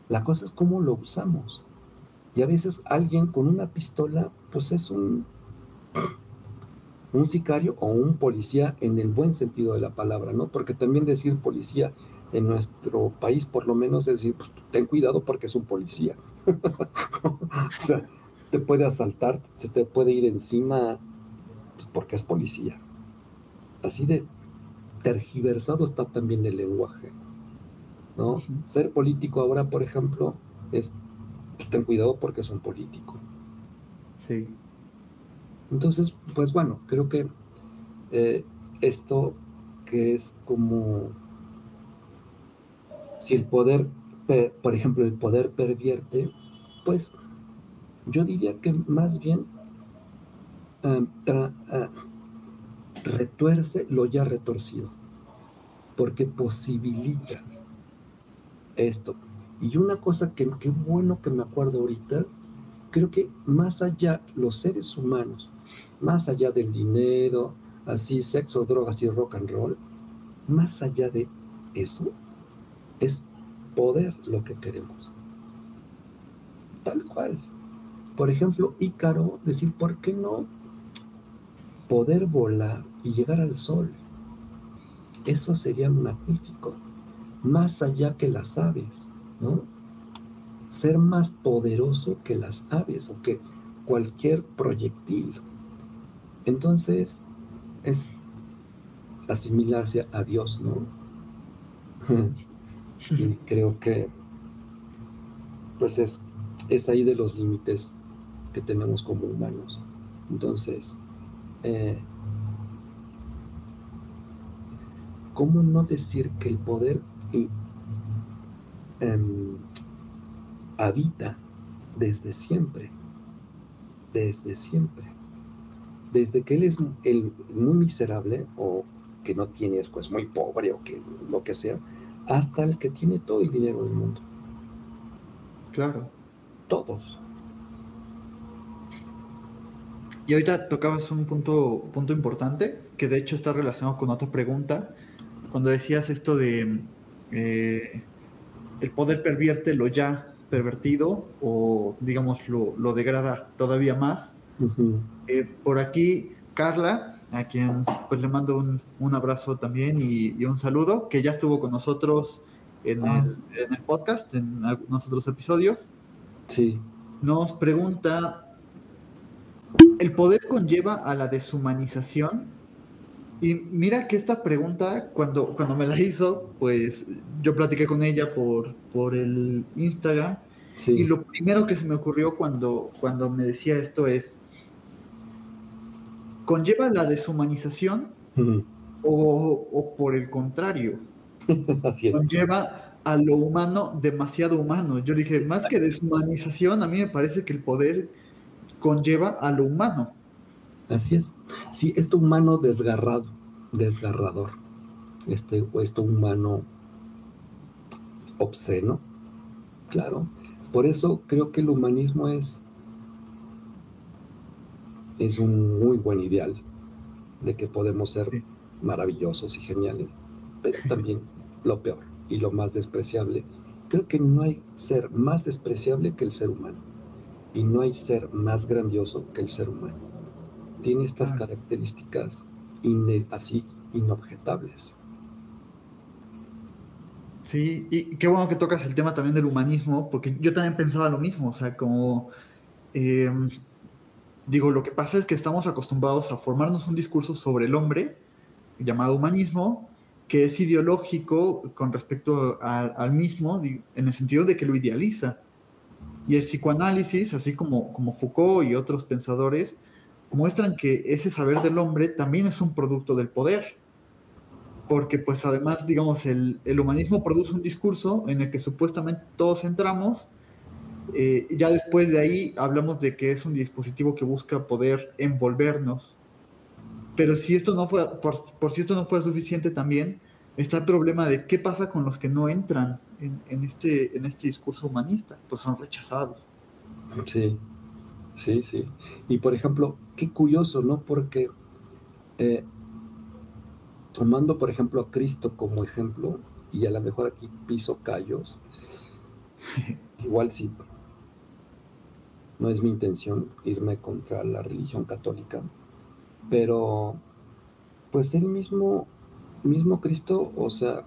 La cosa es cómo lo usamos. Y a veces alguien con una pistola, pues es un, un sicario o un policía en el buen sentido de la palabra, ¿no? Porque también decir policía en nuestro país, por lo menos, es decir, pues, ten cuidado porque es un policía. o sea, te puede asaltar, se te puede ir encima pues, porque es policía. Así de tergiversado está también el lenguaje. ¿no? Ser político ahora, por ejemplo, es pues, ten cuidado porque es un político. Sí. Entonces, pues bueno, creo que eh, esto que es como si el poder, por ejemplo, el poder pervierte, pues yo diría que más bien ah, ah, retuerce lo ya retorcido, porque posibilita esto. Y una cosa que bueno que me acuerdo ahorita, creo que más allá, los seres humanos, más allá del dinero, así, sexo, drogas y rock and roll, más allá de eso, es poder lo que queremos. Tal cual. Por ejemplo, Ícaro, decir, ¿por qué no poder volar y llegar al sol? Eso sería magnífico. Más allá que las aves, ¿no? ser más poderoso que las aves o que cualquier proyectil. Entonces, es asimilarse a Dios, ¿no? y creo que, pues es, es ahí de los límites que tenemos como humanos. Entonces, eh, ¿cómo no decir que el poder em, habita desde siempre? Desde siempre. Desde que él es el, muy miserable o que no tiene, pues muy pobre o que lo que sea, hasta el que tiene todo el dinero del mundo. Claro. Todos. Y ahorita tocabas un punto, punto importante, que de hecho está relacionado con otra pregunta. Cuando decías esto de eh, el poder pervierte lo ya pervertido o digamos lo, degrada todavía más. Eh, por aquí, Carla, a quien pues le mando un, abrazo también y, un saludo, que ya estuvo con nosotros en, ah. el, en el podcast, en algunos otros episodios. Sí. Nos pregunta el poder conlleva a la deshumanización. Y mira que esta pregunta, cuando, cuando me la hizo, pues yo platiqué con ella por, por el Instagram. Y lo primero que se me ocurrió cuando, cuando me decía esto es, ¿conlleva la deshumanización o, o, por el contrario? Así es. Conlleva a lo humano demasiado humano. Yo dije, más que deshumanización, a mí me parece que el poder conlleva a lo humano. Así es. Sí, esto humano desgarrado, desgarrador. Este, esto humano obsceno. Claro. Por eso creo que el humanismo es, es un muy buen ideal de que podemos ser maravillosos y geniales, pero también lo peor y lo más despreciable. Creo que no hay ser más despreciable que el ser humano. Y no hay ser más grandioso que el ser humano. Tiene estas características así inobjetables. Sí, y qué bueno que tocas el tema también del humanismo, porque yo también pensaba lo mismo, o sea, como, em, digo, lo que pasa es que estamos acostumbrados a formarnos un discurso sobre el hombre, llamado humanismo, que es ideológico con respecto al mismo, en el sentido de que lo idealiza. Y el psicoanálisis, así como, como Foucault y otros pensadores, muestran que ese saber del hombre también es un producto del poder. Porque pues además, digamos, el, el humanismo produce un discurso en el que supuestamente todos entramos. Eh, ya después de ahí hablamos de que es un dispositivo que busca poder envolvernos. Pero si esto no fue, por, por si esto no fue suficiente también, está el problema de qué pasa con los que no entran en, este, en este discurso humanista, pues son rechazados. Sí, sí, sí. Y por ejemplo, qué curioso, ¿no? Porque eh, tomando, por ejemplo, a Cristo como ejemplo, y a lo mejor aquí piso callos, igual sí, no es mi intención irme contra la religión católica, pero pues él mismo, mismo Cristo, o sea,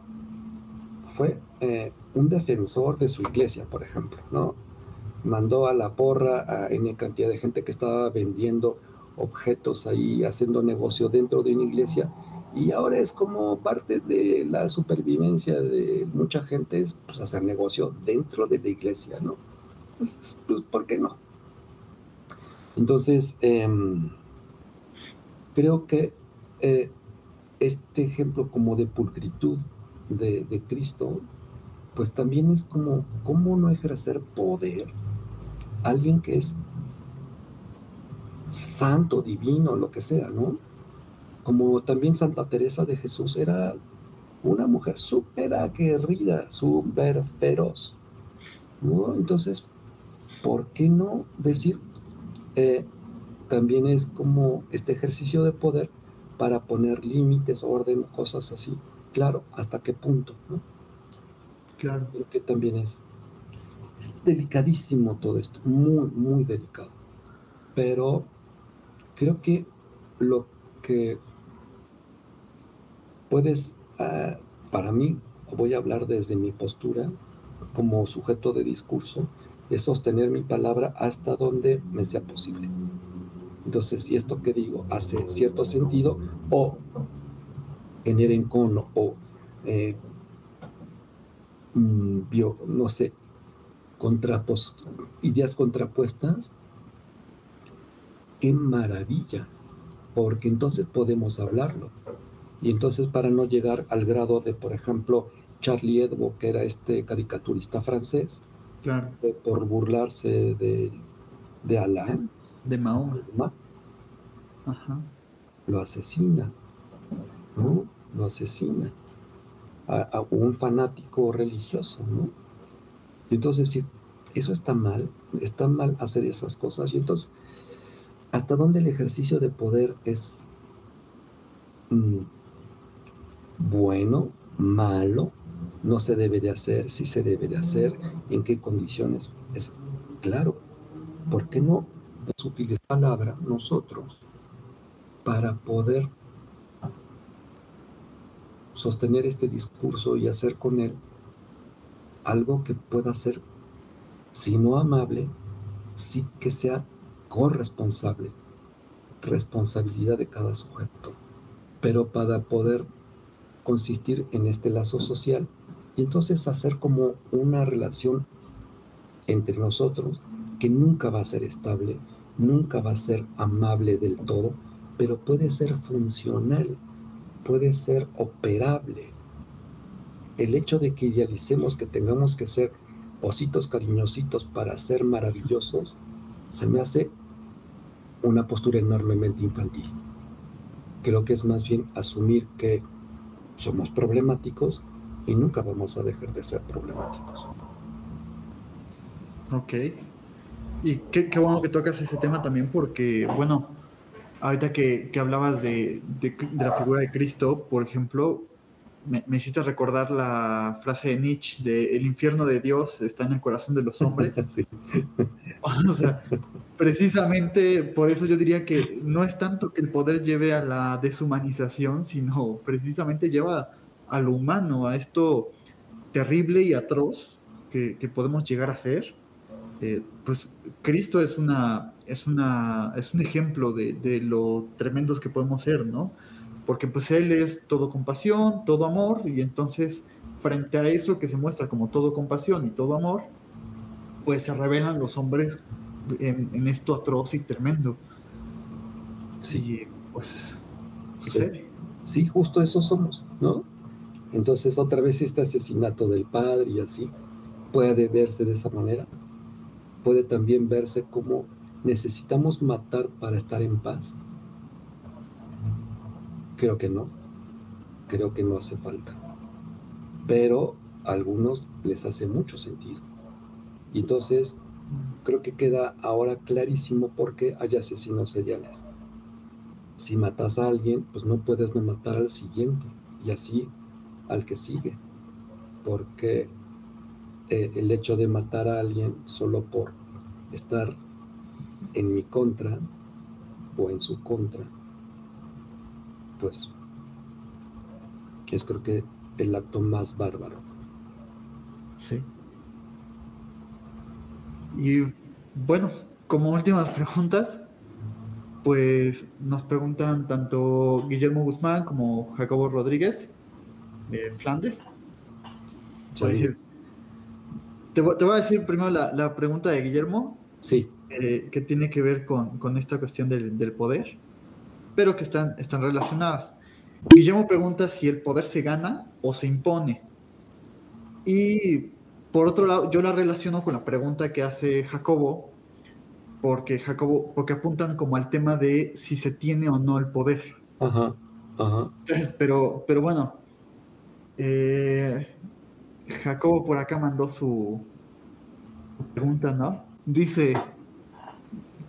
fue eh, un defensor de su iglesia, por ejemplo, ¿no? Mandó a la porra a N cantidad de gente que estaba vendiendo objetos ahí, haciendo negocio dentro de una iglesia, y ahora es como parte de la supervivencia de mucha gente, es pues, hacer negocio dentro de la iglesia, ¿no? Pues, pues ¿por qué no? Entonces, em, creo que eh, este ejemplo como de pulcritud de, de Cristo pues también es como, ¿cómo no ejercer poder? Alguien que es santo, divino, lo que sea, ¿no? Como también Santa Teresa de Jesús era una mujer súper aguerrida, súper feroz, ¿no? Entonces, ¿por qué no decir, eh, también es como este ejercicio de poder para poner límites, orden, cosas así? Claro, ¿hasta qué punto? ¿no? Claro. Creo que también es, delicadísimo todo esto, muy, muy delicado. Pero creo que lo que puedes, ah, para mí, voy a hablar desde mi postura como sujeto de discurso, es sostener mi palabra hasta donde me sea posible. Entonces, si esto que digo hace cierto sentido o genera encono o eh, mm, no sé, ideas contrapuestas, qué maravilla, porque entonces podemos hablarlo. Y entonces para no llegar al grado de, por ejemplo, Charlie Hebdo, que era este caricaturista francés, claro. por burlarse de, de Alá, de Mahoma, lo asesina, ¿no? Lo asesina a, un fanático religioso, ¿no? Y entonces, si eso está mal, está mal hacer esas cosas. Y entonces, ¿hasta dónde el ejercicio de poder es mm, bueno, malo? ¿No se debe de hacer? ¿Si se debe de hacer? ¿En qué condiciones? Es claro. ¿Por qué no utilizar palabra nosotros para poder sostener este discurso y hacer con él algo que pueda ser, si no amable, sí que sea corresponsable, responsabilidad de cada sujeto, pero para poder consistir en este lazo social y entonces hacer como una relación entre nosotros que nunca va a ser estable, nunca va a ser amable del todo, pero puede ser funcional, puede ser operable. El hecho de que idealicemos que tengamos que ser ositos cariñositos para ser maravillosos, se me hace una postura enormemente infantil. Creo que es más bien asumir que somos problemáticos y nunca vamos a dejar de ser problemáticos. Ok. Y qué, bueno que tocas ese tema también porque, bueno, ahorita que, hablabas de, la figura de Cristo, por ejemplo, me, hiciste recordar la frase de Nietzsche de el infierno de Dios está en el corazón de los hombres. o sea, precisamente por eso yo diría que no es tanto que el poder lleve a la deshumanización, sino precisamente lleva a lo humano, a esto terrible y atroz que, podemos llegar a ser eh, pues Cristo es, una, es, una, es un ejemplo de, de, lo tremendos que podemos ser, ¿no? Porque pues Él es todo compasión, todo amor, y entonces frente a eso que se muestra como todo compasión y todo amor, pues se revelan los hombres en, esto atroz y tremendo. Sí, pues sucede. Sí, justo eso somos, ¿no? Entonces otra vez este asesinato del padre y así puede verse de esa manera puede también verse como necesitamos matar para estar en paz. Creo que no, creo que no hace falta, pero a algunos les hace mucho sentido. Y entonces creo que queda ahora clarísimo por qué hay asesinos seriales. Si matas a alguien, pues no puedes no matar al siguiente y así al que sigue, porque eh, el hecho de matar a alguien solo por estar en mi contra o en su contra, pues es creo que el acto más bárbaro. Sí. Y bueno, como últimas preguntas, pues nos preguntan tanto Guillermo Guzmán como Jacobo Rodríguez de Flandes. Pues, te, voy a decir primero la, pregunta de Guillermo. Sí. Eh, que tiene que ver con, esta cuestión del, poder, pero que están, están relacionadas. Guillermo pregunta si el poder se gana o se impone. Y por otro lado, yo la relaciono con la pregunta que hace Jacobo, porque Jacobo, porque apuntan como al tema de si se tiene o no el poder. Ajá, ajá. pero, pero bueno, eh, Jacobo por acá mandó su pregunta, ¿no? Dice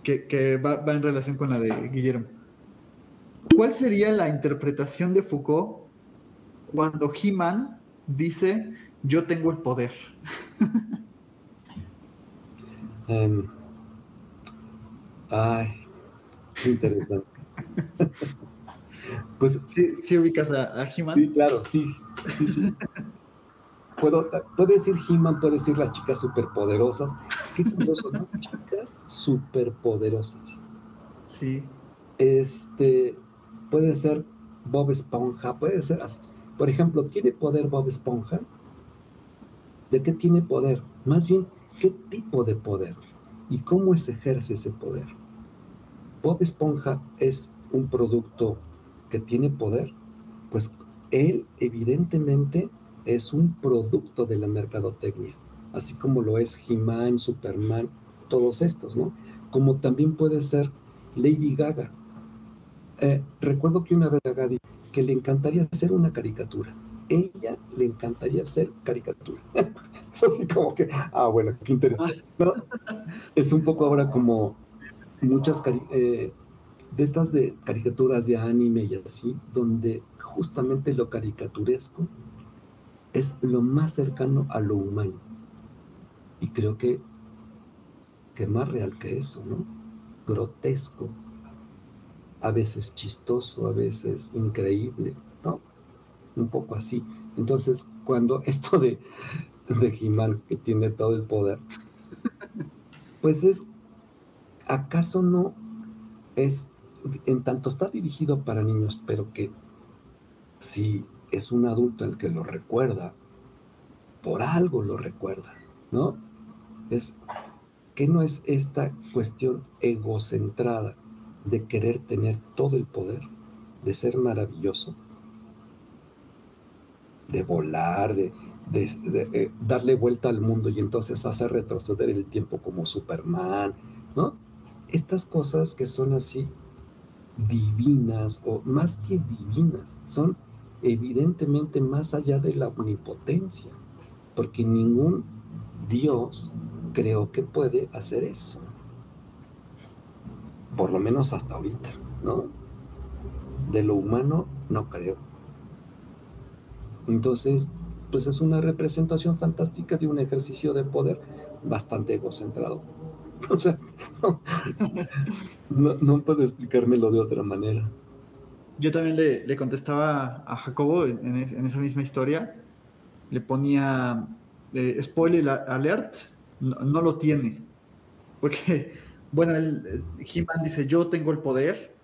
que, va, en relación con la de Guillermo. ¿Cuál sería la interpretación de Foucault cuando He-Man dice yo tengo el poder? Em, ay, interesante. pues sí, ubicas a, He-Man. Sí, claro, sí, sí, sí puedo, puede decir He-Man, puede decir las chicas superpoderosas, Qué curioso, ¿no? Chicas superpoderosas. Sí. Este, puede ser Bob Esponja, puede ser así. Por ejemplo, ¿tiene poder Bob Esponja? ¿De qué tiene poder? Más bien, ¿qué tipo de poder? ¿Y cómo se ejerce ese poder? Bob Esponja es un producto que tiene poder, pues él evidentemente es un producto de la mercadotecnia, así como lo es He-Man, Superman, todos estos, ¿no? Como también puede ser Lady Gaga. Eh, recuerdo que una vez Gaga dijo que le encantaría hacer una caricatura. Ella le encantaría hacer caricatura. Eso sí como que, ah, bueno, qué interesante. Es un poco ahora como muchas eh, de estas de caricaturas de anime y así, donde justamente lo caricaturesco es lo más cercano a lo humano. Y creo que, que más real que eso, ¿no? Grotesco, a veces chistoso, a veces increíble. Un poco así. Entonces, cuando esto de, de que tiene todo el poder, pues es, ¿acaso no es, en tanto está dirigido para niños, pero que si es un adulto el que lo recuerda, por algo lo recuerda, ¿no? Es que no es esta cuestión egocentrada de querer tener todo el poder, de ser maravilloso, de volar, de, eh, darle vuelta al mundo y entonces hacer retroceder el tiempo como Superman, ¿no? Estas cosas que son así divinas o más que divinas, son evidentemente más allá de la omnipotencia, porque ningún Dios creo que puede hacer eso. Por lo menos hasta ahorita, ¿no? De lo humano no creo. Entonces, pues es una representación fantástica de un ejercicio de poder bastante egocentrado. O sea, no, puedo explicármelo de otra manera. Yo también le, contestaba a Jacobo en, esa misma historia, le ponía eh, spoiler alert, no, lo tiene. Porque, bueno, el, He-Man dice, yo tengo el poder.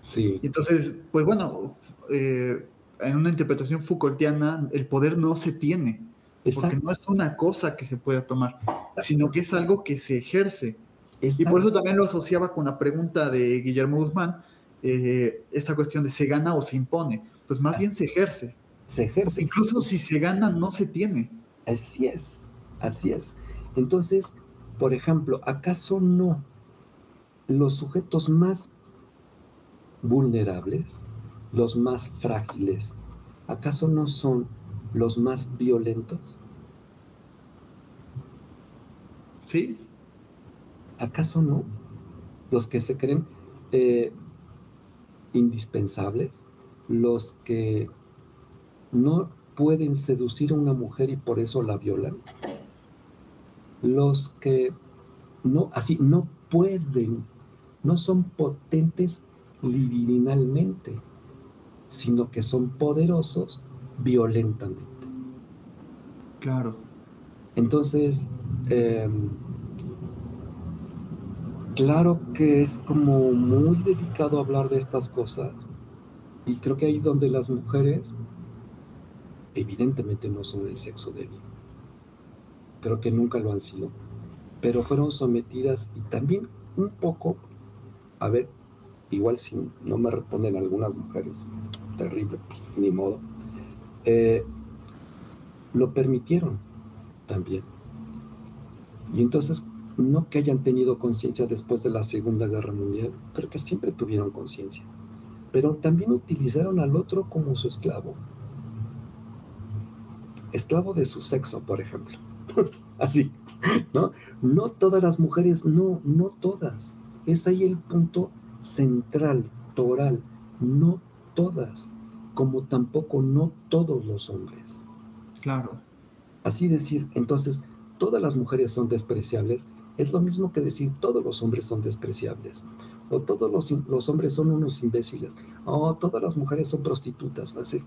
Sí. Entonces, pues bueno, eh, en una interpretación Foucaultiana, el poder no se tiene, porque no es una cosa que se pueda tomar, sino que es algo que se ejerce. Y por eso también lo asociaba con la pregunta de Guillermo Guzmán, eh, esta cuestión de se gana o se impone. Pues más bien se ejerce. Se ejerce. Incluso si se gana, no se tiene. Así es, así es. Entonces, por ejemplo, ¿acaso no los sujetos más vulnerables los más frágiles, ¿acaso no son los más violentos? Sí. ¿Acaso no? Los que se creen eh, indispensables, los que no pueden seducir a una mujer y por eso la violan, los que no, así, no pueden, no son potentes libidinalmente sino que son poderosos violentamente. Claro. Entonces, em, claro que es como muy delicado hablar de estas cosas y creo que ahí donde las mujeres evidentemente no son el sexo débil. Creo que nunca lo han sido, pero fueron sometidas y también un poco, a ver, igual si no me responden algunas mujeres, terrible, ni modo, eh, lo permitieron también. Y entonces, no que hayan tenido conciencia después de la Segunda Guerra Mundial, creo que siempre tuvieron conciencia, pero también utilizaron al otro como su esclavo. Esclavo de su sexo, por ejemplo. Así, ¿no? No todas las mujeres, no, no todas. Es ahí el punto central, toral. No todas, como tampoco no todos los hombres. Claro. Así decir, entonces, todas las mujeres son despreciables, es lo mismo que decir todos los hombres son despreciables, o todos los, los hombres son unos imbéciles, o todas las mujeres son prostitutas. Así.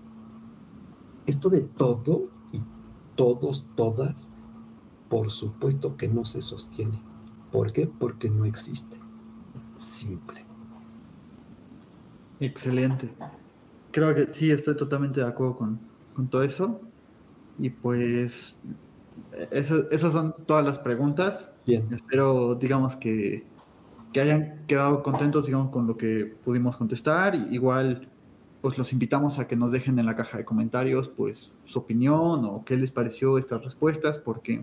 Esto de todo y todos, todas, Por supuesto que no se sostiene. ¿Por qué? Porque no existe. Simple. Excelente. Creo que sí, estoy totalmente de acuerdo con, todo eso. Y pues esas, son todas las preguntas. Bien. Espero, digamos, que, que hayan quedado contentos, digamos, con lo que pudimos contestar. Igual, pues los invitamos a que nos dejen en la caja de comentarios, pues, su opinión o qué les pareció estas respuestas, porque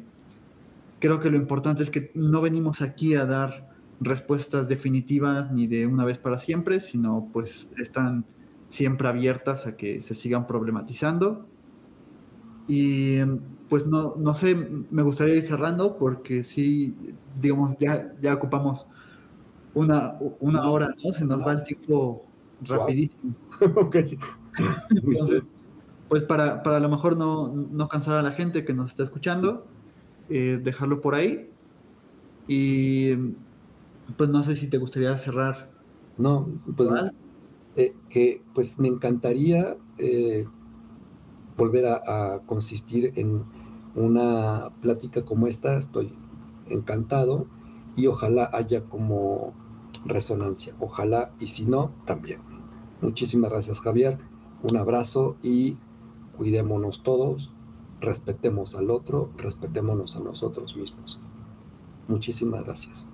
creo que lo importante es que no venimos aquí a dar respuestas definitivas ni de una vez para siempre, sino pues están siempre abiertas a que se sigan problematizando. Y pues no, no sé, me gustaría ir cerrando porque sí, digamos, ya, ya ocupamos una, una hora, ¿no? Se nos va el tiempo rapidísimo. Entonces, pues para, para a lo mejor no, no cansar a la gente que nos está escuchando, eh, dejarlo por ahí. Y pues no sé si te gustaría cerrar. No, pues, eh, que, pues me encantaría eh, volver a, consistir en una plática como esta. Estoy encantado y ojalá haya como resonancia. Ojalá y si no, también. Muchísimas gracias Javier. Un abrazo y cuidémonos todos respetemos al otro, respetémonos a nosotros mismos. Muchísimas gracias.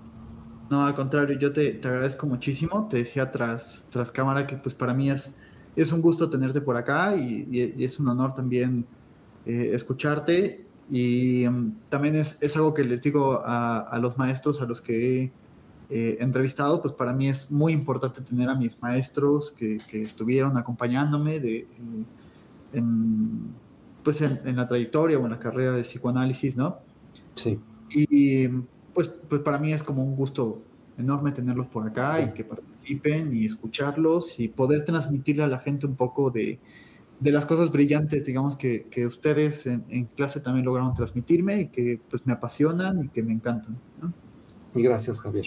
No, al contrario, yo te, agradezco muchísimo. Te decía tras, tras cámara que pues para mí es, es un gusto tenerte por acá y, es un honor también eh, escucharte. Y mm, también es, algo que les digo a, los maestros a los que he eh, entrevistado, pues para mí es muy importante tener a mis maestros que, estuvieron acompañándome de, en, pues en, la trayectoria o en la carrera de psicoanálisis, ¿no? Sí. Y pues, pues para mí es como un gusto enorme tenerlos por acá y que participen y escucharlos y poder transmitirle a la gente un poco de, de las cosas brillantes, digamos, que, que ustedes en, clase también lograron transmitirme y que pues me apasionan y que me encantan. ¿no? Y gracias, Javier.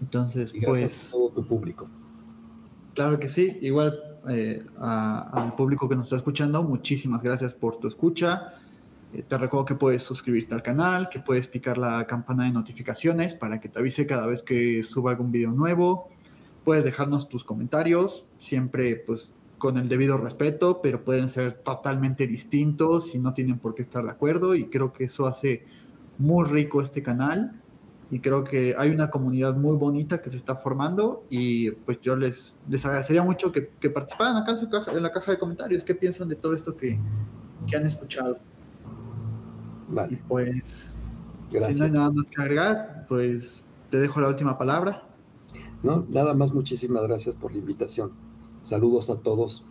Entonces, gracias pues... a todo tu público. Claro que sí, igual eh, al público que nos está escuchando, muchísimas gracias por tu escucha. Eh, te recuerdo que puedes suscribirte al canal, que puedes picar la campana de notificaciones para que te avise cada vez que suba algún video nuevo. Puedes dejarnos tus comentarios, siempre pues con el debido respeto, pero pueden ser totalmente distintos y no tienen por qué estar de acuerdo y creo que eso hace muy rico este canal y creo que hay una comunidad muy bonita que se está formando y pues yo les, les agradecería mucho que, participaran acá en, la caja de comentarios, qué piensan de todo esto que, que han escuchado. Vale. pues, si no hay nada más que agregar, pues te dejo la última palabra. No, nada más, muchísimas gracias por la invitación. Saludos a todos